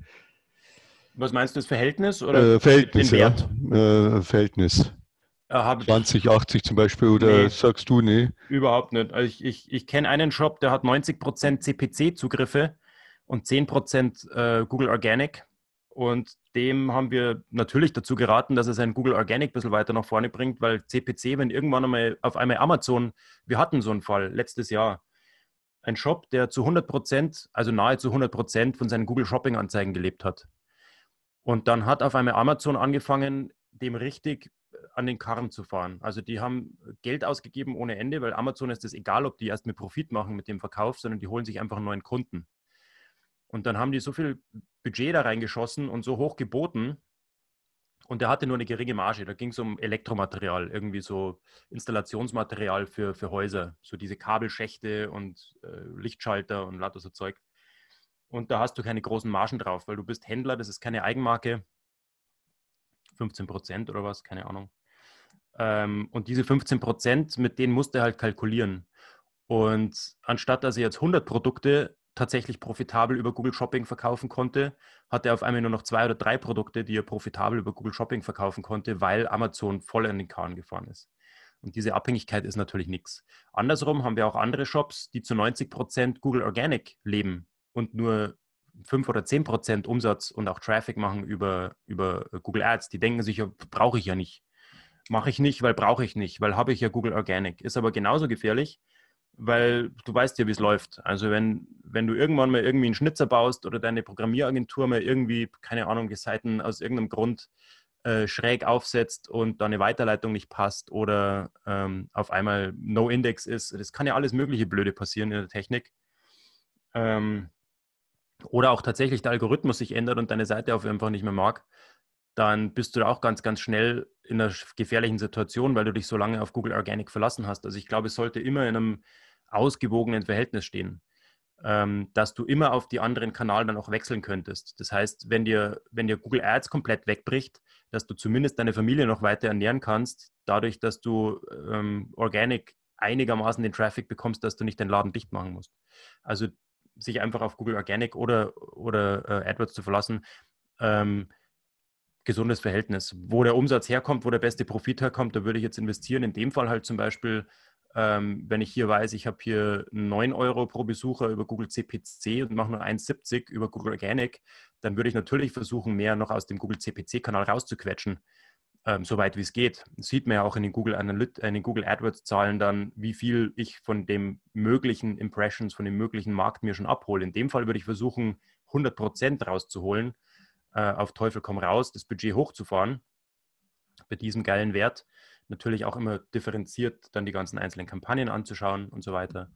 Speaker 1: Was meinst du, das Verhältnis oder
Speaker 2: äh, Verhältnis, den Wert? Ja. Äh, Verhältnis. 20, 80 zum Beispiel oder nee, sagst du, nee?
Speaker 1: Überhaupt nicht. Also ich, ich, ich kenne einen Shop, der hat 90% CPC-Zugriffe und 10% äh, Google Organic. Und dem haben wir natürlich dazu geraten, dass er sein Google Organic ein bisschen weiter nach vorne bringt, weil CPC, wenn irgendwann einmal auf einmal Amazon, wir hatten so einen Fall letztes Jahr, ein Shop, der zu 100 Prozent, also nahezu 100 Prozent von seinen Google Shopping Anzeigen gelebt hat. Und dann hat auf einmal Amazon angefangen, dem richtig an den Karren zu fahren. Also die haben Geld ausgegeben ohne Ende, weil Amazon ist es egal, ob die erst mit Profit machen mit dem Verkauf, sondern die holen sich einfach einen neuen Kunden. Und dann haben die so viel Budget da reingeschossen und so hoch geboten. Und der hatte nur eine geringe Marge. Da ging es um Elektromaterial, irgendwie so Installationsmaterial für, für Häuser, so diese Kabelschächte und äh, Lichtschalter und lauter so Zeug. Und da hast du keine großen Margen drauf, weil du bist Händler, das ist keine Eigenmarke. 15 Prozent oder was, keine Ahnung. Ähm, und diese 15 Prozent, mit denen musste er halt kalkulieren. Und anstatt dass er jetzt 100 Produkte tatsächlich profitabel über Google Shopping verkaufen konnte, hat er auf einmal nur noch zwei oder drei Produkte, die er profitabel über Google Shopping verkaufen konnte, weil Amazon voll in den Kahn gefahren ist. Und diese Abhängigkeit ist natürlich nichts. Andersrum haben wir auch andere Shops, die zu 90 Prozent Google Organic leben und nur 5 oder 10 Prozent Umsatz und auch Traffic machen über, über Google Ads. Die denken sich, brauche ich ja nicht. Mache ich nicht, weil brauche ich nicht, weil habe ich ja Google Organic. Ist aber genauso gefährlich, weil du weißt ja, wie es läuft. Also wenn, wenn du irgendwann mal irgendwie einen Schnitzer baust oder deine Programmieragentur mal irgendwie, keine Ahnung, die Seiten aus irgendeinem Grund äh, schräg aufsetzt und da eine Weiterleitung nicht passt oder ähm, auf einmal No-Index ist, das kann ja alles mögliche Blöde passieren in der Technik. Ähm, oder auch tatsächlich der Algorithmus sich ändert und deine Seite auf einfach nicht mehr mag, dann bist du da auch ganz, ganz schnell in einer gefährlichen Situation, weil du dich so lange auf Google Organic verlassen hast. Also ich glaube, es sollte immer in einem ausgewogenen Verhältnis stehen, ähm, dass du immer auf die anderen Kanäle dann auch wechseln könntest. Das heißt, wenn dir, wenn dir Google Ads komplett wegbricht, dass du zumindest deine Familie noch weiter ernähren kannst, dadurch, dass du ähm, Organic einigermaßen den Traffic bekommst, dass du nicht den Laden dicht machen musst. Also sich einfach auf Google Organic oder, oder äh, AdWords zu verlassen, ähm, gesundes Verhältnis. Wo der Umsatz herkommt, wo der beste Profit herkommt, da würde ich jetzt investieren. In dem Fall halt zum Beispiel ähm, wenn ich hier weiß, ich habe hier 9 Euro pro Besucher über Google CPC und mache nur 1,70 über Google Organic, dann würde ich natürlich versuchen, mehr noch aus dem Google CPC-Kanal rauszuquetschen, ähm, soweit wie es geht. Sieht man ja auch in den Google, Analyt in den Google AdWords-Zahlen dann, wie viel ich von dem möglichen Impressions, von dem möglichen Markt mir schon abhole. In dem Fall würde ich versuchen, 100 Prozent rauszuholen, äh, auf Teufel komm raus, das Budget hochzufahren bei diesem geilen Wert natürlich auch immer differenziert dann die ganzen einzelnen Kampagnen anzuschauen und so weiter.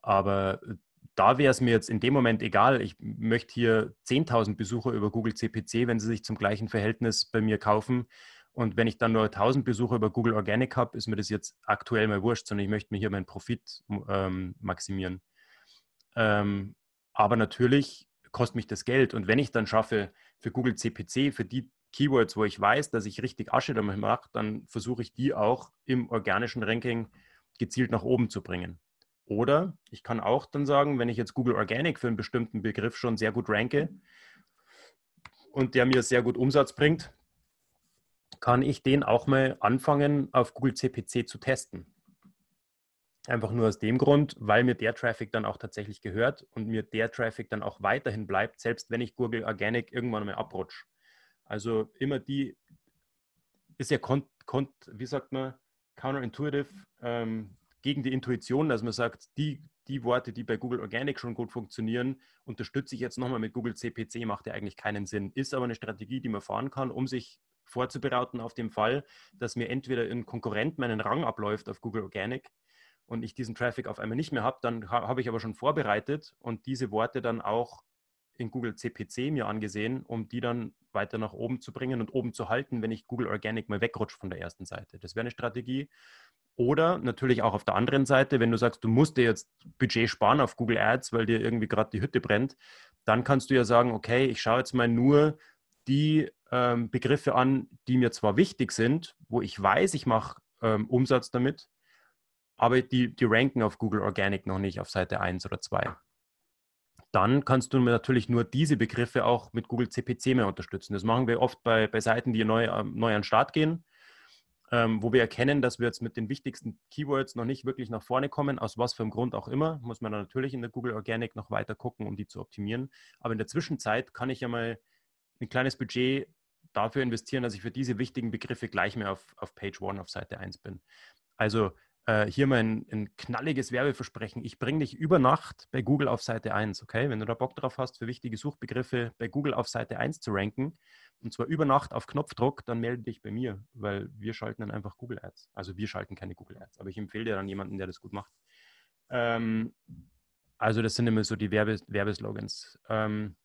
Speaker 1: Aber äh, da wäre es mir jetzt in dem Moment egal. Ich möchte hier 10.000 Besucher über Google CPC, wenn sie sich zum gleichen Verhältnis bei mir kaufen. Und wenn ich dann nur 1.000 Besucher über Google Organic habe, ist mir das jetzt aktuell mal wurscht, sondern ich möchte mir hier meinen Profit ähm, maximieren. Ähm, aber natürlich kostet mich das Geld. Und wenn ich dann schaffe, für Google CPC, für die Keywords, wo ich weiß, dass ich richtig Asche damit mache, dann versuche ich die auch im organischen Ranking gezielt nach oben zu bringen. Oder ich kann auch dann sagen, wenn ich jetzt Google Organic für einen bestimmten Begriff schon sehr gut ranke und der mir sehr gut Umsatz bringt, kann ich den auch mal anfangen, auf Google CPC zu testen. Einfach nur aus dem Grund, weil mir der Traffic dann auch tatsächlich gehört und mir der Traffic dann auch weiterhin bleibt, selbst wenn ich Google Organic irgendwann mal abrutsche. Also immer die, ist ja, kon, kon, wie sagt man, counterintuitive, ähm, gegen die Intuition, dass man sagt, die die Worte, die bei Google Organic schon gut funktionieren, unterstütze ich jetzt nochmal mit Google CPC, macht ja eigentlich keinen Sinn. Ist aber eine Strategie, die man fahren kann, um sich vorzubereiten auf dem Fall, dass mir entweder ein Konkurrent meinen Rang abläuft auf Google Organic und ich diesen Traffic auf einmal nicht mehr habe, dann habe ich aber schon vorbereitet und diese Worte dann auch in Google CPC mir angesehen, um die dann weiter nach oben zu bringen und oben zu halten, wenn ich Google Organic mal wegrutsche von der ersten Seite. Das wäre eine Strategie. Oder natürlich auch auf der anderen Seite, wenn du sagst, du musst dir jetzt Budget sparen auf Google Ads, weil dir irgendwie gerade die Hütte brennt, dann kannst du ja sagen, okay, ich schaue jetzt mal nur die ähm, Begriffe an, die mir zwar wichtig sind, wo ich weiß, ich mache ähm, Umsatz damit, aber die, die ranken auf Google Organic noch nicht auf Seite 1 oder 2 dann kannst du natürlich nur diese Begriffe auch mit Google CPC mehr unterstützen. Das machen wir oft bei, bei Seiten, die neu, ähm, neu an den Start gehen, ähm, wo wir erkennen, dass wir jetzt mit den wichtigsten Keywords noch nicht wirklich nach vorne kommen, aus was für einem Grund auch immer. Muss man natürlich in der Google Organic noch weiter gucken, um die zu optimieren. Aber in der Zwischenzeit kann ich ja mal ein kleines Budget dafür investieren, dass ich für diese wichtigen Begriffe gleich mehr auf, auf Page 1 auf Seite 1 bin. Also äh, hier mal ein, ein, knalliges Werbeversprechen. Ich bringe dich über Nacht bei Google auf Seite 1, okay? Wenn du da Bock drauf hast, für wichtige Suchbegriffe bei Google auf Seite 1 zu ranken, und zwar über Nacht auf Knopfdruck, dann melde dich bei mir, weil wir schalten dann einfach Google Ads. Also wir schalten keine Google Ads, aber ich empfehle dir dann jemanden, der das gut macht. Ähm, also das sind immer so die Werbe Werbeslogans. Ähm,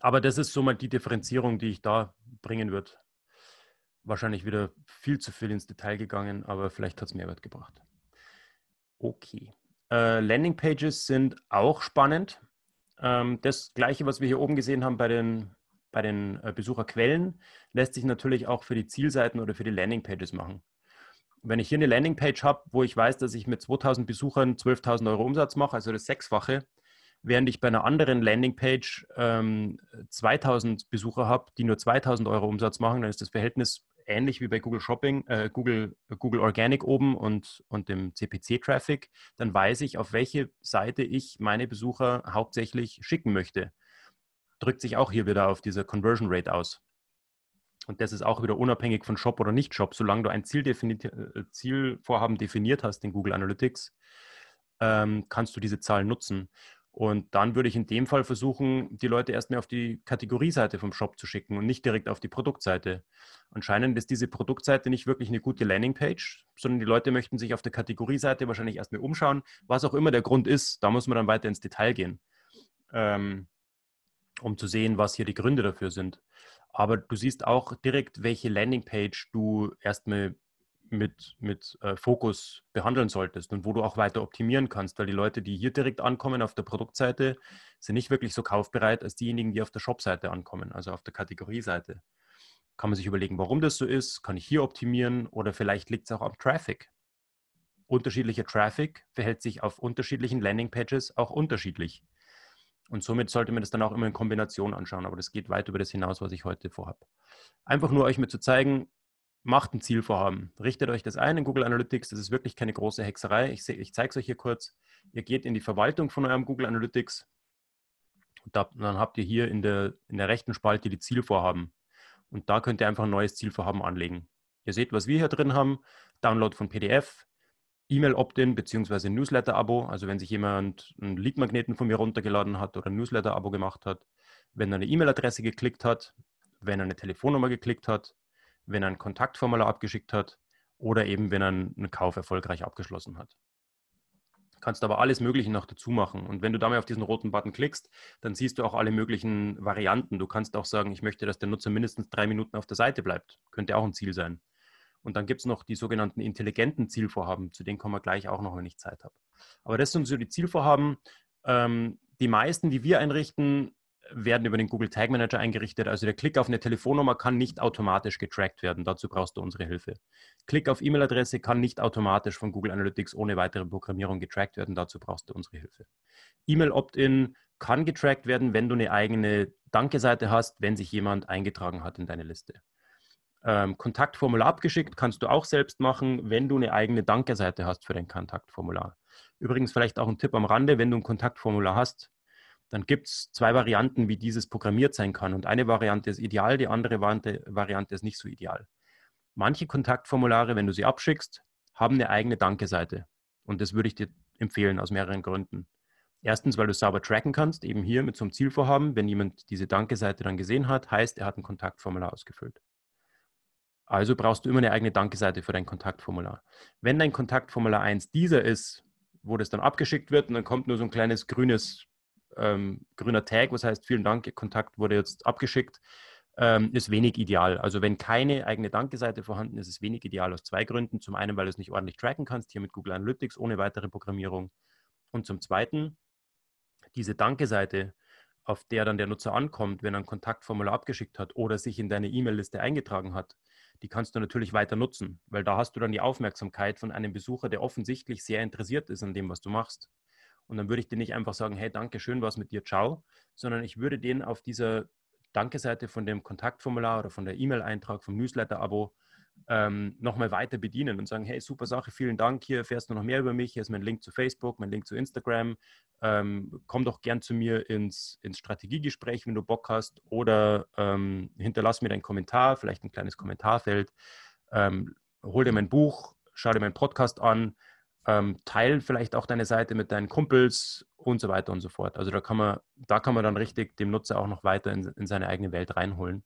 Speaker 1: aber das ist so mal die Differenzierung, die ich da bringen würde wahrscheinlich wieder viel zu viel ins Detail gegangen, aber vielleicht hat es Mehrwert gebracht. Okay. Äh, Landingpages sind auch spannend. Ähm, das gleiche, was wir hier oben gesehen haben bei den, bei den äh, Besucherquellen, lässt sich natürlich auch für die Zielseiten oder für die Landingpages machen. Wenn ich hier eine Landingpage habe, wo ich weiß, dass ich mit 2000 Besuchern 12.000 Euro Umsatz mache, also das Sechsfache, während ich bei einer anderen Landingpage ähm, 2000 Besucher habe, die nur 2000 Euro Umsatz machen, dann ist das Verhältnis ähnlich wie bei Google Shopping, äh, Google, Google Organic oben und, und dem CPC-Traffic, dann weiß ich, auf welche Seite ich meine Besucher hauptsächlich schicken möchte. Drückt sich auch hier wieder auf diese Conversion Rate aus. Und das ist auch wieder unabhängig von Shop oder Nicht-Shop. Solange du ein äh, Zielvorhaben definiert hast in Google Analytics, ähm, kannst du diese Zahlen nutzen. Und dann würde ich in dem Fall versuchen, die Leute erstmal auf die Kategorieseite vom Shop zu schicken und nicht direkt auf die Produktseite. Anscheinend ist diese Produktseite nicht wirklich eine gute Landingpage, sondern die Leute möchten sich auf der Kategorieseite wahrscheinlich erstmal umschauen, was auch immer der Grund ist. Da muss man dann weiter ins Detail gehen, ähm, um zu sehen, was hier die Gründe dafür sind. Aber du siehst auch direkt, welche Landingpage du erstmal mit, mit äh, Fokus behandeln solltest und wo du auch weiter optimieren kannst, weil die Leute, die hier direkt ankommen auf der Produktseite, sind nicht wirklich so kaufbereit als diejenigen, die auf der Shopseite ankommen, also auf der Kategorieseite. Kann man sich überlegen, warum das so ist, kann ich hier optimieren oder vielleicht liegt es auch am Traffic. Unterschiedlicher Traffic verhält sich auf unterschiedlichen Landingpages auch unterschiedlich. Und somit sollte man das dann auch immer in Kombination anschauen, aber das geht weit über das hinaus, was ich heute vorhabe. Einfach nur euch mit zu zeigen, macht ein Zielvorhaben. Richtet euch das ein in Google Analytics. Das ist wirklich keine große Hexerei. Ich, ich zeige es euch hier kurz. Ihr geht in die Verwaltung von eurem Google Analytics. Und da, dann habt ihr hier in der, in der rechten Spalte die Zielvorhaben. Und da könnt ihr einfach ein neues Zielvorhaben anlegen. Ihr seht, was wir hier drin haben. Download von PDF, E-Mail-Opt-in bzw. Newsletter-Abo. Also wenn sich jemand einen Lead-Magneten von mir runtergeladen hat oder ein Newsletter-Abo gemacht hat, wenn er eine E-Mail-Adresse geklickt hat, wenn er eine Telefonnummer geklickt hat, wenn er ein Kontaktformular abgeschickt hat oder eben wenn er einen Kauf erfolgreich abgeschlossen hat. Du kannst aber alles Mögliche noch dazu machen. Und wenn du damit auf diesen roten Button klickst, dann siehst du auch alle möglichen Varianten. Du kannst auch sagen, ich möchte, dass der Nutzer mindestens drei Minuten auf der Seite bleibt. Könnte auch ein Ziel sein. Und dann gibt es noch die sogenannten intelligenten Zielvorhaben, zu denen kommen wir gleich auch noch, wenn ich Zeit habe. Aber das sind so die Zielvorhaben. Ähm, die meisten, die wir einrichten, werden über den Google Tag Manager eingerichtet. Also der Klick auf eine Telefonnummer kann nicht automatisch getrackt werden. Dazu brauchst du unsere Hilfe. Klick auf E-Mail-Adresse kann nicht automatisch von Google Analytics ohne weitere Programmierung getrackt werden. Dazu brauchst du unsere Hilfe. E-Mail-Opt-in kann getrackt werden, wenn du eine eigene Danke-Seite hast, wenn sich jemand eingetragen hat in deine Liste. Ähm, Kontaktformular abgeschickt kannst du auch selbst machen, wenn du eine eigene Danke-Seite hast für dein Kontaktformular. Übrigens vielleicht auch ein Tipp am Rande, wenn du ein Kontaktformular hast, dann gibt es zwei Varianten, wie dieses programmiert sein kann. Und eine Variante ist ideal, die andere Variante ist nicht so ideal. Manche Kontaktformulare, wenn du sie abschickst, haben eine eigene Danke-Seite. Und das würde ich dir empfehlen aus mehreren Gründen. Erstens, weil du es sauber tracken kannst, eben hier mit so einem Zielvorhaben. Wenn jemand diese Danke-Seite dann gesehen hat, heißt, er hat ein Kontaktformular ausgefüllt. Also brauchst du immer eine eigene Danke-Seite für dein Kontaktformular. Wenn dein Kontaktformular 1 dieser ist, wo das dann abgeschickt wird und dann kommt nur so ein kleines grünes, ähm, grüner Tag, was heißt, vielen Dank, Kontakt wurde jetzt abgeschickt, ähm, ist wenig ideal. Also wenn keine eigene Danke-Seite vorhanden ist, ist wenig ideal aus zwei Gründen. Zum einen, weil du es nicht ordentlich tracken kannst, hier mit Google Analytics ohne weitere Programmierung. Und zum zweiten, diese Danke-Seite, auf der dann der Nutzer ankommt, wenn er ein Kontaktformular abgeschickt hat oder sich in deine E-Mail-Liste eingetragen hat, die kannst du natürlich weiter nutzen, weil da hast du dann die Aufmerksamkeit von einem Besucher, der offensichtlich sehr interessiert ist an dem, was du machst. Und dann würde ich dir nicht einfach sagen, hey, danke, schön was mit dir, ciao, sondern ich würde den auf dieser Danke-Seite von dem Kontaktformular oder von der E-Mail-Eintrag, vom Newsletter-Abo ähm, nochmal weiter bedienen und sagen, hey, super Sache, vielen Dank, hier erfährst du noch mehr über mich, hier ist mein Link zu Facebook, mein Link zu Instagram, ähm, komm doch gern zu mir ins, ins Strategiegespräch, wenn du Bock hast oder ähm, hinterlass mir deinen Kommentar, vielleicht ein kleines Kommentarfeld, ähm, hol dir mein Buch, schau dir meinen Podcast an, ähm, teil vielleicht auch deine Seite mit deinen Kumpels und so weiter und so fort. Also da kann man, da kann man dann richtig dem Nutzer auch noch weiter in, in seine eigene Welt reinholen.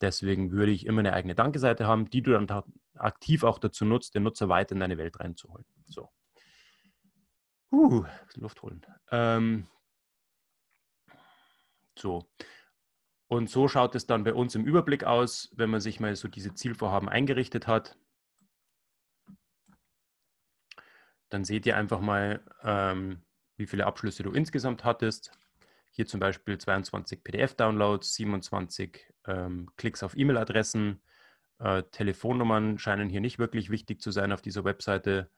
Speaker 1: Deswegen würde ich immer eine eigene Danke-Seite haben, die du dann aktiv auch dazu nutzt, den Nutzer weiter in deine Welt reinzuholen. So. Uh, Luft holen. Ähm, so. Und so schaut es dann bei uns im Überblick aus, wenn man sich mal so diese Zielvorhaben eingerichtet hat. Dann seht ihr einfach mal, ähm, wie viele Abschlüsse du insgesamt hattest. Hier zum Beispiel 22 PDF-Downloads, 27 ähm, Klicks auf E-Mail-Adressen. Äh, Telefonnummern scheinen hier nicht wirklich wichtig zu sein auf dieser Webseite.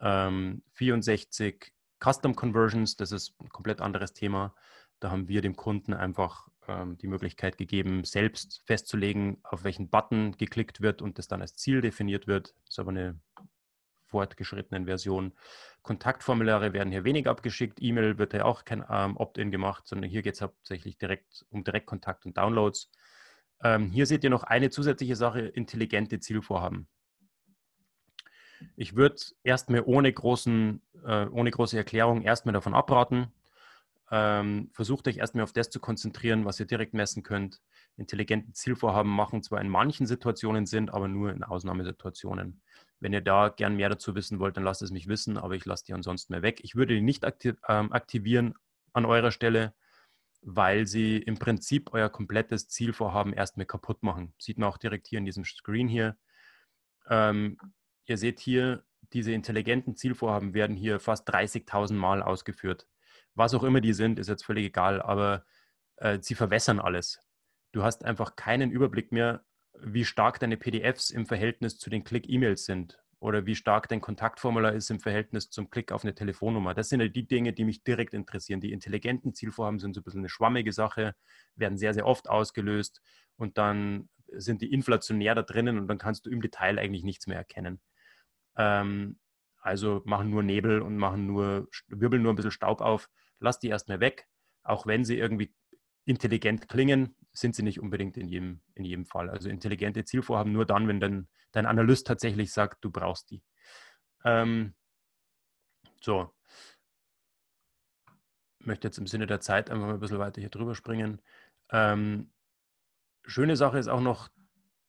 Speaker 1: Ähm, 64 Custom Conversions, das ist ein komplett anderes Thema. Da haben wir dem Kunden einfach ähm, die Möglichkeit gegeben, selbst festzulegen, auf welchen Button geklickt wird und das dann als Ziel definiert wird. Das ist aber eine fortgeschrittenen Version. Kontaktformulare werden hier weniger abgeschickt. E-Mail wird ja auch kein ähm, Opt-in gemacht, sondern hier geht es hauptsächlich direkt um Direktkontakt und Downloads. Ähm, hier seht ihr noch eine zusätzliche Sache, intelligente Zielvorhaben. Ich würde erstmal ohne, großen, äh, ohne große Erklärung erstmal davon abraten. Ähm, versucht euch erstmal auf das zu konzentrieren, was ihr direkt messen könnt. Intelligente Zielvorhaben machen zwar in manchen Situationen Sinn, aber nur in Ausnahmesituationen. Wenn ihr da gern mehr dazu wissen wollt, dann lasst es mich wissen, aber ich lasse die ansonsten mehr weg. Ich würde die nicht ähm, aktivieren an eurer Stelle, weil sie im Prinzip euer komplettes Zielvorhaben erstmal kaputt machen. Sieht man auch direkt hier in diesem Screen hier. Ähm, ihr seht hier, diese intelligenten Zielvorhaben werden hier fast 30.000 Mal ausgeführt. Was auch immer die sind, ist jetzt völlig egal, aber äh, sie verwässern alles. Du hast einfach keinen Überblick mehr, wie stark deine PDFs im Verhältnis zu den Click-E-Mails sind oder wie stark dein Kontaktformular ist im Verhältnis zum Klick auf eine Telefonnummer. Das sind ja die Dinge, die mich direkt interessieren. Die intelligenten Zielvorhaben sind so ein bisschen eine schwammige Sache, werden sehr, sehr oft ausgelöst und dann sind die inflationär da drinnen und dann kannst du im Detail eigentlich nichts mehr erkennen. Ähm, also machen nur Nebel und machen nur, wirbeln nur ein bisschen Staub auf. Lass die erstmal weg, auch wenn sie irgendwie intelligent klingen, sind sie nicht unbedingt in jedem, in jedem Fall. Also intelligente Zielvorhaben nur dann, wenn dann dein Analyst tatsächlich sagt, du brauchst die. Ähm, so. Ich möchte jetzt im Sinne der Zeit einfach mal ein bisschen weiter hier drüber springen. Ähm, schöne Sache ist auch noch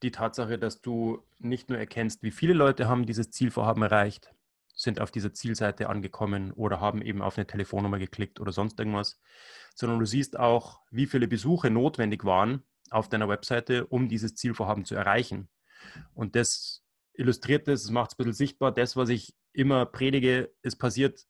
Speaker 1: die Tatsache, dass du nicht nur erkennst, wie viele Leute haben dieses Zielvorhaben erreicht, sind auf dieser Zielseite angekommen oder haben eben auf eine Telefonnummer geklickt oder sonst irgendwas, sondern du siehst auch, wie viele Besuche notwendig waren auf deiner Webseite, um dieses Zielvorhaben zu erreichen. Und das illustriert es, macht es ein bisschen sichtbar. Das, was ich immer predige, es passiert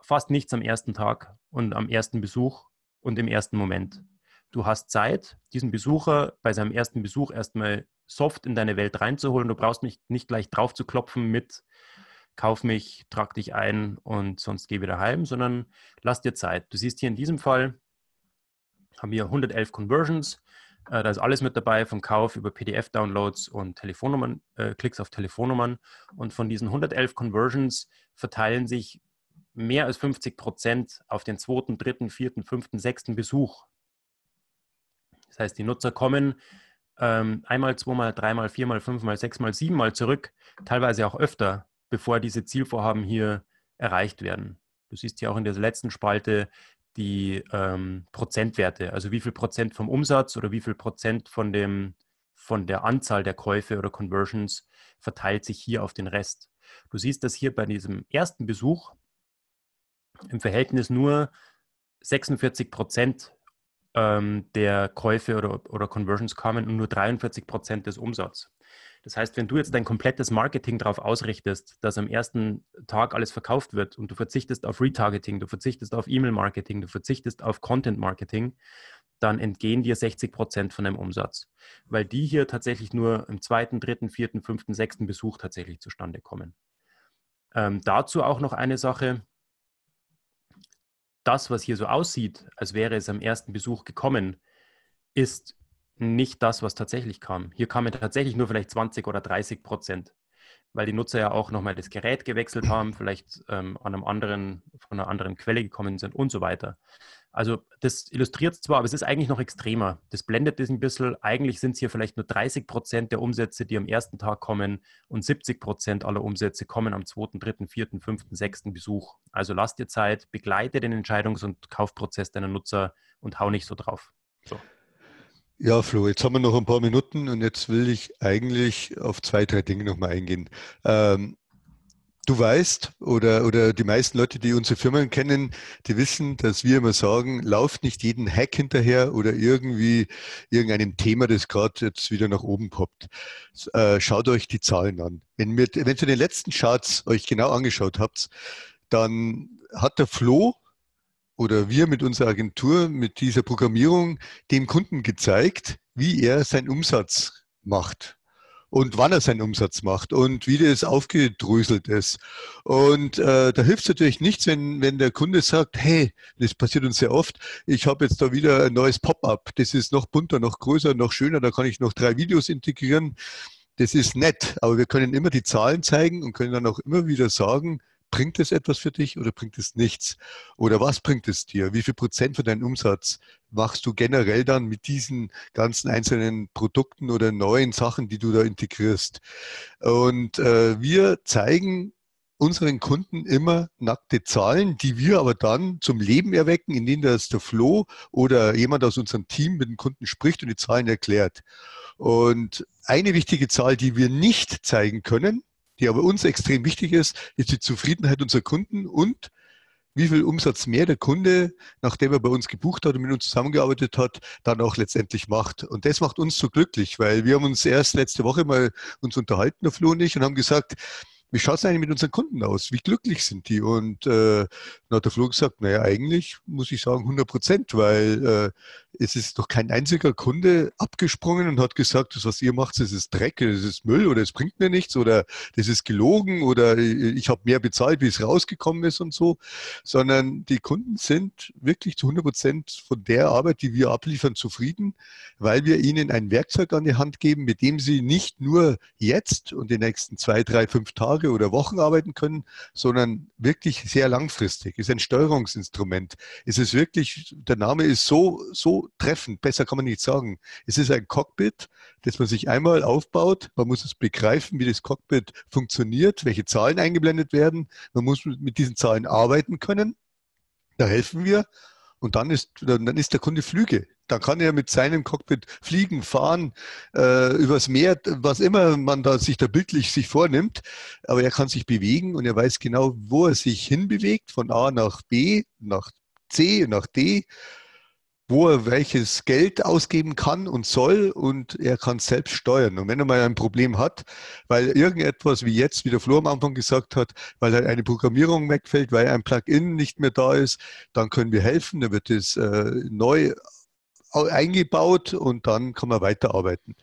Speaker 1: fast nichts am ersten Tag und am ersten Besuch und im ersten Moment. Du hast Zeit, diesen Besucher bei seinem ersten Besuch erstmal soft in deine Welt reinzuholen. Du brauchst nicht, nicht gleich drauf zu klopfen mit kauf mich, trag dich ein und sonst geh wieder heim, sondern lass dir Zeit. Du siehst hier in diesem Fall, haben wir 111 Conversions. Äh, da ist alles mit dabei, vom Kauf über PDF-Downloads und Telefonnummern, äh, Klicks auf Telefonnummern. Und von diesen 111 Conversions verteilen sich mehr als 50 Prozent auf den zweiten, dritten, vierten, fünften, sechsten Besuch. Das heißt, die Nutzer kommen ähm, einmal, zweimal, dreimal, viermal, fünfmal, sechsmal, siebenmal zurück, teilweise auch öfter bevor diese Zielvorhaben hier erreicht werden. Du siehst hier auch in der letzten Spalte die ähm, Prozentwerte, also wie viel Prozent vom Umsatz oder wie viel Prozent von, dem, von der Anzahl der Käufe oder Conversions verteilt sich hier auf den Rest. Du siehst, dass hier bei diesem ersten Besuch im Verhältnis nur 46 Prozent ähm, der Käufe oder, oder Conversions kamen und nur 43 Prozent des Umsatzes. Das heißt, wenn du jetzt dein komplettes Marketing darauf ausrichtest, dass am ersten Tag alles verkauft wird und du verzichtest auf Retargeting, du verzichtest auf E-Mail-Marketing, du verzichtest auf Content-Marketing, dann entgehen dir 60 Prozent von deinem Umsatz, weil die hier tatsächlich nur im zweiten, dritten, vierten, fünften, sechsten Besuch tatsächlich zustande kommen. Ähm, dazu auch noch eine Sache. Das, was hier so aussieht, als wäre es am ersten Besuch gekommen, ist nicht das, was tatsächlich kam. Hier kamen tatsächlich nur vielleicht 20 oder 30 Prozent, weil die Nutzer ja auch nochmal das Gerät gewechselt haben, vielleicht ähm, an einem anderen, von einer anderen Quelle gekommen sind und so weiter. Also das illustriert es zwar, aber es ist eigentlich noch extremer. Das blendet das ein bisschen. Eigentlich sind es hier vielleicht nur 30 Prozent der Umsätze, die am ersten Tag kommen und 70 Prozent aller Umsätze kommen am zweiten, dritten, vierten, fünften, sechsten Besuch. Also lass dir Zeit, begleite den Entscheidungs- und Kaufprozess deiner Nutzer und hau nicht so drauf. So.
Speaker 2: Ja, Flo, jetzt haben wir noch ein paar Minuten und jetzt will ich eigentlich auf zwei, drei Dinge nochmal eingehen. Ähm, du weißt oder, oder die meisten Leute, die unsere Firmen kennen, die wissen, dass wir immer sagen, lauft nicht jeden Hack hinterher oder irgendwie irgendeinem Thema, das gerade jetzt wieder nach oben poppt. Äh, schaut euch die Zahlen an. Wenn, wir, wenn ihr den letzten Charts euch genau angeschaut habt, dann hat der Flo oder wir mit unserer Agentur, mit dieser Programmierung dem Kunden gezeigt, wie er seinen Umsatz macht und wann er seinen Umsatz macht und wie das aufgedröselt ist. Und äh, da hilft es natürlich nichts, wenn, wenn der Kunde sagt, hey, das passiert uns sehr oft, ich habe jetzt da wieder ein neues Pop-up, das ist noch bunter, noch größer, noch schöner, da kann ich noch drei Videos integrieren. Das ist nett, aber wir können immer die Zahlen zeigen und können dann auch immer wieder sagen, bringt es etwas für dich oder bringt es nichts? Oder was bringt es dir? Wie viel Prozent von deinem Umsatz machst du generell dann mit diesen ganzen einzelnen Produkten oder neuen Sachen, die du da integrierst? Und äh, wir zeigen unseren Kunden immer nackte Zahlen, die wir aber dann zum Leben erwecken, indem das der Flo oder jemand aus unserem Team mit dem Kunden spricht und die Zahlen erklärt. Und eine wichtige Zahl, die wir nicht zeigen können, die aber uns extrem wichtig ist, ist die Zufriedenheit unserer Kunden und wie viel Umsatz mehr der Kunde, nachdem er bei uns gebucht hat und mit uns zusammengearbeitet hat, dann auch letztendlich macht. Und das macht uns so glücklich, weil wir haben uns erst letzte Woche mal uns unterhalten, der Flo und ich, und haben gesagt, wie schaut es eigentlich mit unseren Kunden aus? Wie glücklich sind die? Und äh, dann hat der Flo gesagt, naja, eigentlich muss ich sagen 100 Prozent, weil äh, es ist doch kein einziger Kunde abgesprungen und hat gesagt, das, was ihr macht, das ist Dreck, das ist Müll oder es bringt mir nichts oder das ist gelogen oder ich habe mehr bezahlt, wie es rausgekommen ist und so, sondern die Kunden sind wirklich zu 100 Prozent von der Arbeit, die wir abliefern, zufrieden, weil wir ihnen ein Werkzeug an die Hand geben, mit dem sie nicht nur jetzt und die nächsten zwei, drei, fünf Tage Tage oder Wochen arbeiten können, sondern wirklich sehr langfristig. Es ist ein Steuerungsinstrument. Es ist wirklich, der Name ist so, so treffend, besser kann man nicht sagen. Es ist ein Cockpit, das man sich einmal aufbaut. Man muss es begreifen, wie das Cockpit funktioniert, welche Zahlen eingeblendet werden. Man muss mit diesen Zahlen arbeiten können. Da helfen wir. Und dann ist, dann ist der Kunde Flüge. Dann kann er mit seinem Cockpit fliegen, fahren, äh, übers Meer, was immer man da sich da bildlich sich vornimmt. Aber er kann sich bewegen und er weiß genau, wo er sich hinbewegt, von A nach B, nach C, nach D wo er welches Geld ausgeben kann und soll und er kann selbst steuern. Und wenn er mal ein Problem hat, weil irgendetwas, wie jetzt, wie der Flo am Anfang gesagt hat, weil halt eine Programmierung wegfällt, weil ein Plugin nicht mehr da ist, dann können wir helfen, dann wird es äh, neu eingebaut und dann kann man weiterarbeiten.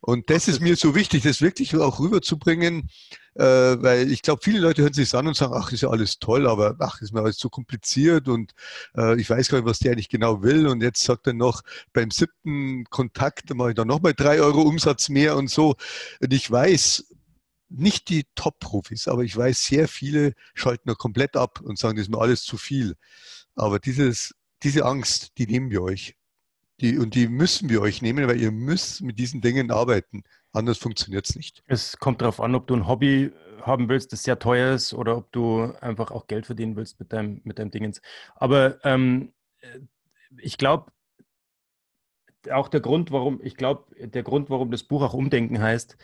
Speaker 2: Und das ist mir so wichtig, das wirklich auch rüberzubringen, äh, weil ich glaube, viele Leute hören sich an und sagen, ach, ist ja alles toll, aber ach, ist mir alles zu kompliziert und äh, ich weiß gar nicht, was der eigentlich genau will. Und jetzt sagt er noch, beim siebten Kontakt mache ich dann nochmal drei Euro Umsatz mehr und so. Und ich weiß, nicht die Top-Profis, aber ich weiß, sehr viele schalten da komplett ab und sagen, das ist mir alles zu viel. Aber dieses, diese Angst, die nehmen wir euch. Die, und die müssen wir euch nehmen, weil ihr müsst mit diesen Dingen arbeiten. Anders funktioniert es nicht.
Speaker 1: Es kommt darauf an, ob du ein Hobby haben willst, das sehr teuer ist, oder ob du einfach auch Geld verdienen willst mit deinem, mit deinem Dingens. Aber ähm, ich glaube, auch der Grund, warum, ich glaube, der Grund, warum das Buch auch Umdenken heißt,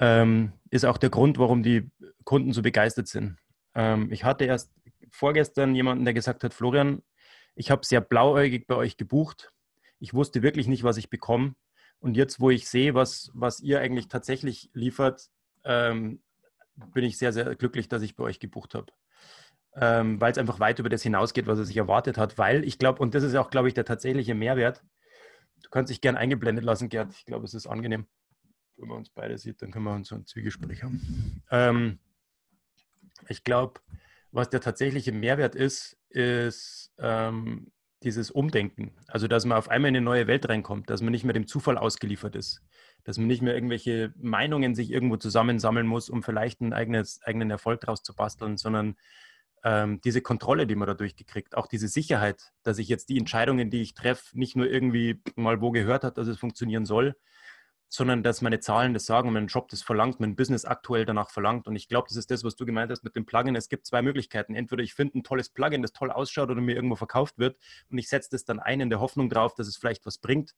Speaker 1: ähm, ist auch der Grund, warum die Kunden so begeistert sind. Ähm, ich hatte erst vorgestern jemanden, der gesagt hat, Florian, ich habe sehr blauäugig bei euch gebucht. Ich wusste wirklich nicht, was ich bekomme. Und jetzt, wo ich sehe, was, was ihr eigentlich tatsächlich liefert, ähm, bin ich sehr, sehr glücklich, dass ich bei euch gebucht habe. Ähm, weil es einfach weit über das hinausgeht, was er sich erwartet hat. Weil ich glaube, und das ist auch, glaube ich, der tatsächliche Mehrwert. Du kannst dich gern eingeblendet lassen, Gerd. Ich glaube, es ist angenehm. Wenn man uns beide sieht, dann können wir uns so ein Zwiegespräch haben. Ähm, ich glaube, was der tatsächliche Mehrwert ist, ist ähm, dieses Umdenken. Also, dass man auf einmal in eine neue Welt reinkommt, dass man nicht mehr dem Zufall ausgeliefert ist, dass man nicht mehr irgendwelche Meinungen sich irgendwo zusammensammeln muss, um vielleicht einen eigenes, eigenen Erfolg daraus zu basteln, sondern ähm, diese Kontrolle, die man dadurch gekriegt, auch diese Sicherheit, dass ich jetzt die Entscheidungen, die ich treffe, nicht nur irgendwie mal wo gehört hat, dass es funktionieren soll, sondern dass meine Zahlen das sagen, mein Job das verlangt, mein Business aktuell danach verlangt. Und ich glaube, das ist das, was du gemeint hast mit dem Plugin. Es gibt zwei Möglichkeiten. Entweder ich finde ein tolles Plugin, das toll ausschaut oder mir irgendwo verkauft wird und ich setze das dann ein in der Hoffnung drauf, dass es vielleicht was bringt.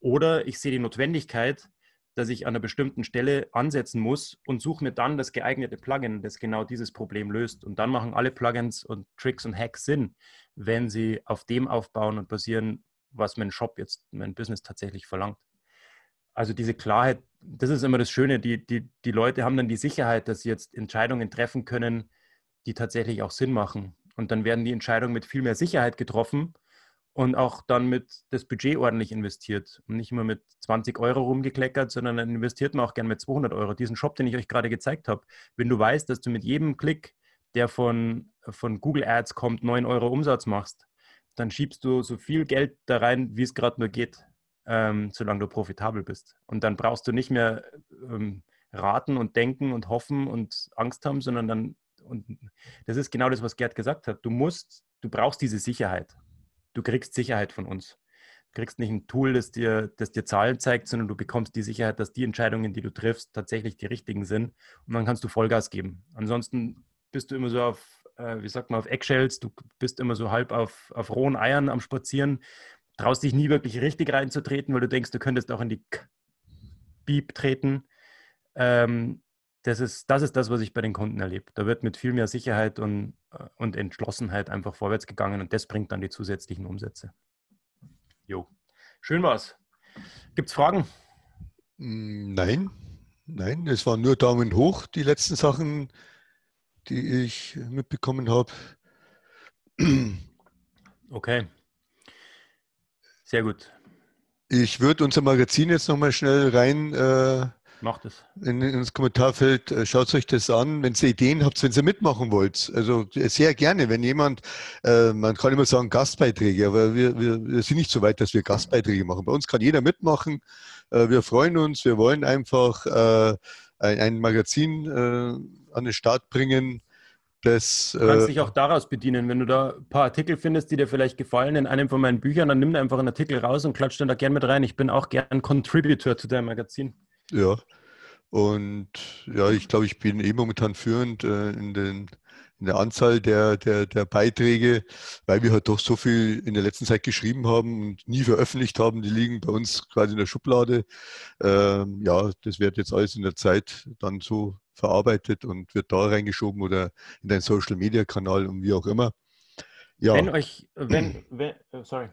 Speaker 1: Oder ich sehe die Notwendigkeit, dass ich an einer bestimmten Stelle ansetzen muss und suche mir dann das geeignete Plugin, das genau dieses Problem löst. Und dann machen alle Plugins und Tricks und Hacks Sinn, wenn sie auf dem aufbauen und basieren, was mein Shop jetzt, mein Business tatsächlich verlangt. Also diese Klarheit, das ist immer das Schöne, die, die, die Leute haben dann die Sicherheit, dass sie jetzt Entscheidungen treffen können, die tatsächlich auch Sinn machen. Und dann werden die Entscheidungen mit viel mehr Sicherheit getroffen und auch dann mit das Budget ordentlich investiert und nicht immer mit 20 Euro rumgekleckert, sondern dann investiert man auch gern mit 200 Euro. Diesen Shop, den ich euch gerade gezeigt habe, wenn du weißt, dass du mit jedem Klick, der von, von Google Ads kommt, 9 Euro Umsatz machst, dann schiebst du so viel Geld da rein, wie es gerade nur geht, ähm, solange du profitabel bist. Und dann brauchst du nicht mehr ähm, raten und denken und hoffen und Angst haben, sondern dann, und das ist genau das, was Gerd gesagt hat, du musst, du brauchst diese Sicherheit du kriegst Sicherheit von uns. Du kriegst nicht ein Tool, das dir, das dir Zahlen zeigt, sondern du bekommst die Sicherheit, dass die Entscheidungen, die du triffst, tatsächlich die richtigen sind. Und dann kannst du Vollgas geben. Ansonsten bist du immer so auf, äh, wie sagt man, auf Eggshells, du bist immer so halb auf, auf rohen Eiern am Spazieren, traust dich nie wirklich richtig reinzutreten, weil du denkst, du könntest auch in die Beep treten. Ähm, das ist, das ist das, was ich bei den Kunden erlebe. Da wird mit viel mehr Sicherheit und, äh, und Entschlossenheit einfach vorwärts gegangen und das bringt dann die zusätzlichen Umsätze. Jo, schön war's. Gibt es Fragen?
Speaker 2: Mm, nein, nein, es waren nur Daumen hoch, die letzten Sachen, die ich mitbekommen habe.
Speaker 1: Okay. Sehr gut.
Speaker 2: Ich würde unser Magazin jetzt nochmal schnell rein äh,
Speaker 1: Macht es.
Speaker 2: In, ins Kommentarfeld, äh, schaut euch das an, wenn ihr Ideen habt, wenn ihr mitmachen wollt. Also äh, sehr gerne, wenn jemand, äh, man kann immer sagen Gastbeiträge, aber wir, wir, wir, sind nicht so weit, dass wir Gastbeiträge machen. Bei uns kann jeder mitmachen. Äh, wir freuen uns, wir wollen einfach äh, ein, ein, Magazin an den Start bringen. Das,
Speaker 1: du kannst dich auch daraus bedienen. Wenn du da ein paar Artikel findest, die dir vielleicht gefallen in einem von meinen Büchern, dann nimm einfach einen Artikel raus und klatscht dann da gerne mit rein. Ich bin auch gern Contributor zu deinem Magazin.
Speaker 2: Ja, und ja, ich glaube, ich bin eh momentan führend äh, in, den, in der Anzahl der, der, der Beiträge, weil wir halt doch so viel in der letzten Zeit geschrieben haben und nie veröffentlicht haben. Die liegen bei uns quasi in der Schublade. Ähm, ja, das wird jetzt alles in der Zeit dann so verarbeitet und wird da reingeschoben oder in deinen Social Media Kanal und wie auch immer.
Speaker 1: Ja. Wenn euch, wenn, wenn äh, sorry.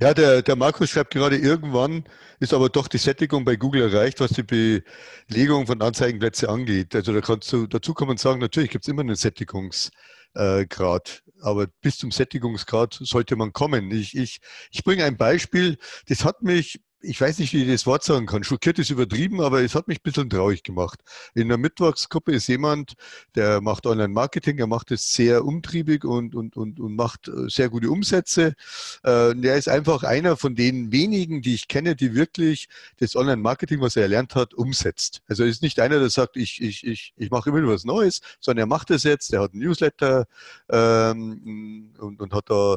Speaker 2: Ja, der, der Markus schreibt gerade, irgendwann ist aber doch die Sättigung bei Google erreicht, was die Belegung von Anzeigenplätzen angeht. Also da kannst du dazu kommen und sagen, natürlich gibt es immer einen Sättigungsgrad, aber bis zum Sättigungsgrad sollte man kommen. Ich, ich, ich bringe ein Beispiel, das hat mich ich weiß nicht, wie ich das Wort sagen kann. Schockiert ist übertrieben, aber es hat mich ein bisschen traurig gemacht. In der Mittwochsgruppe ist jemand, der macht Online-Marketing, er macht es sehr umtriebig und, und, und, und macht äh, sehr gute Umsätze. Äh, der ist einfach einer von den wenigen, die ich kenne, die wirklich das Online-Marketing, was er erlernt hat, umsetzt. Also er ist nicht einer, der sagt, ich, ich, ich, ich mache immer was Neues, sondern er macht es jetzt, er hat ein Newsletter ähm, und, und hat da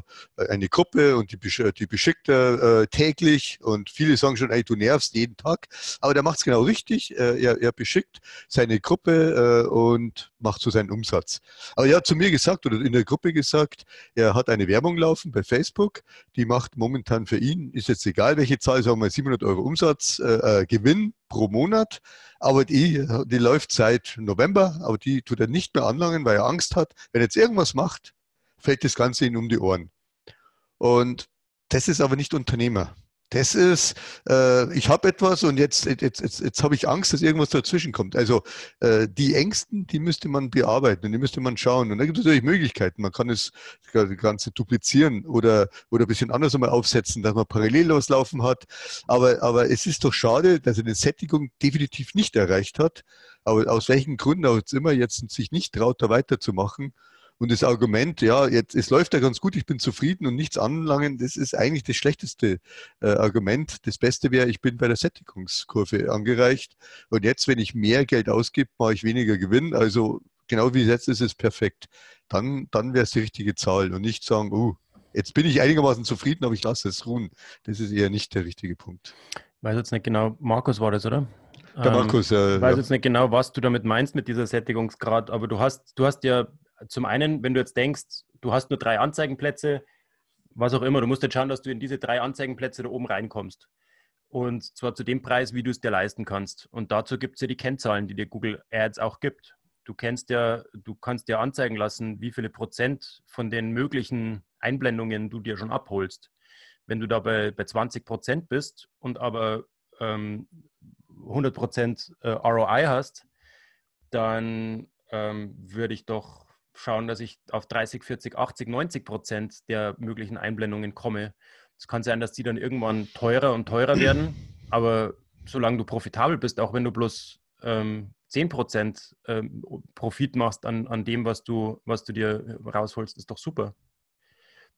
Speaker 2: eine Gruppe und die, die beschickt er äh, täglich und viele viele sagen schon, ey, du nervst jeden Tag. Aber der macht es genau richtig. Äh, er, er beschickt seine Gruppe äh, und macht so seinen Umsatz. Aber er hat zu mir gesagt oder in der Gruppe gesagt, er hat eine Werbung laufen bei Facebook. Die macht momentan für ihn, ist jetzt egal welche Zahl, sagen wir 700 Euro Umsatz, äh, äh, Gewinn pro Monat. Aber die, die läuft seit November, aber die tut er nicht mehr anlangen, weil er Angst hat, wenn er jetzt irgendwas macht, fällt das Ganze ihm um die Ohren. Und das ist aber nicht Unternehmer. Das ist, äh, ich habe etwas und jetzt, jetzt, jetzt, jetzt habe ich Angst, dass irgendwas dazwischen kommt. Also äh, die Ängsten, die müsste man bearbeiten und die müsste man schauen. Und da gibt es natürlich Möglichkeiten. Man kann es das Ganze duplizieren oder, oder ein bisschen anders einmal aufsetzen, dass man parallel loslaufen hat. Aber, aber es ist doch schade, dass er eine Sättigung definitiv nicht erreicht hat. Aber aus welchen Gründen auch immer jetzt sich nicht traut, da weiterzumachen. Und das Argument, ja, jetzt, es läuft ja ganz gut, ich bin zufrieden und nichts anlangen, das ist eigentlich das schlechteste äh, Argument. Das Beste wäre, ich bin bei der Sättigungskurve angereicht. Und jetzt, wenn ich mehr Geld ausgebe, mache ich weniger Gewinn. Also genau wie jetzt ist es perfekt. Dann, dann wäre es die richtige Zahl und nicht sagen, oh, jetzt bin ich einigermaßen zufrieden, aber ich lasse es ruhen. Das ist eher nicht der richtige Punkt.
Speaker 1: Weiß jetzt nicht genau, Markus war das, oder?
Speaker 2: Der Markus,
Speaker 1: ähm, Ich weiß ja. jetzt nicht genau, was du damit meinst mit dieser Sättigungsgrad, aber du hast, du hast ja zum einen, wenn du jetzt denkst, du hast nur drei Anzeigenplätze, was auch immer, du musst jetzt schauen, dass du in diese drei Anzeigenplätze da oben reinkommst. Und zwar zu dem Preis, wie du es dir leisten kannst. Und dazu gibt es ja die Kennzahlen, die dir Google Ads auch gibt. Du kennst ja, du kannst dir anzeigen lassen, wie viele Prozent von den möglichen Einblendungen du dir schon abholst. Wenn du dabei bei 20 Prozent bist und aber ähm, 100 Prozent äh, ROI hast, dann ähm, würde ich doch schauen, dass ich auf 30, 40, 80, 90 Prozent der möglichen Einblendungen komme. Es kann sein, dass die dann irgendwann teurer und teurer werden, aber solange du profitabel bist, auch wenn du bloß ähm, 10 Prozent ähm, Profit machst an, an dem, was du, was du dir rausholst, ist doch super.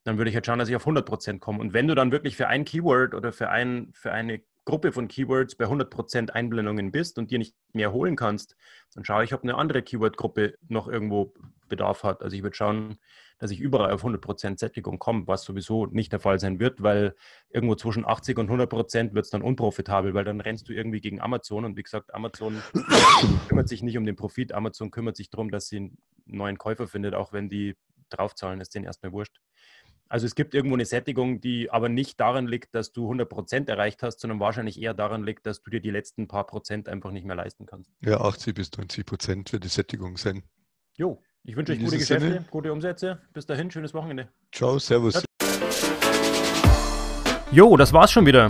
Speaker 1: Dann würde ich halt schauen, dass ich auf 100 Prozent komme. Und wenn du dann wirklich für ein Keyword oder für, ein, für eine Gruppe von Keywords bei 100% Einblendungen bist und dir nicht mehr holen kannst, dann schaue ich, ob eine andere Keyword-Gruppe noch irgendwo Bedarf hat. Also ich würde schauen, dass ich überall auf 100% Sättigung komme, was sowieso nicht der Fall sein wird, weil irgendwo zwischen 80 und 100% wird es dann unprofitabel, weil dann rennst du irgendwie gegen Amazon und wie gesagt, Amazon kümmert sich nicht um den Profit, Amazon kümmert sich darum, dass sie einen neuen Käufer findet, auch wenn die draufzahlen, ist denen erstmal wurscht. Also es gibt irgendwo eine Sättigung, die aber nicht daran liegt, dass du 100 Prozent erreicht hast, sondern wahrscheinlich eher daran liegt, dass du dir die letzten paar Prozent einfach nicht mehr leisten kannst.
Speaker 2: Ja, 80 bis 90 Prozent wird die Sättigung sein.
Speaker 1: Jo, ich wünsche euch gute Geschäfte, Sinne. gute Umsätze. Bis dahin, schönes Wochenende.
Speaker 2: Ciao, servus.
Speaker 1: Jo, das war's schon wieder.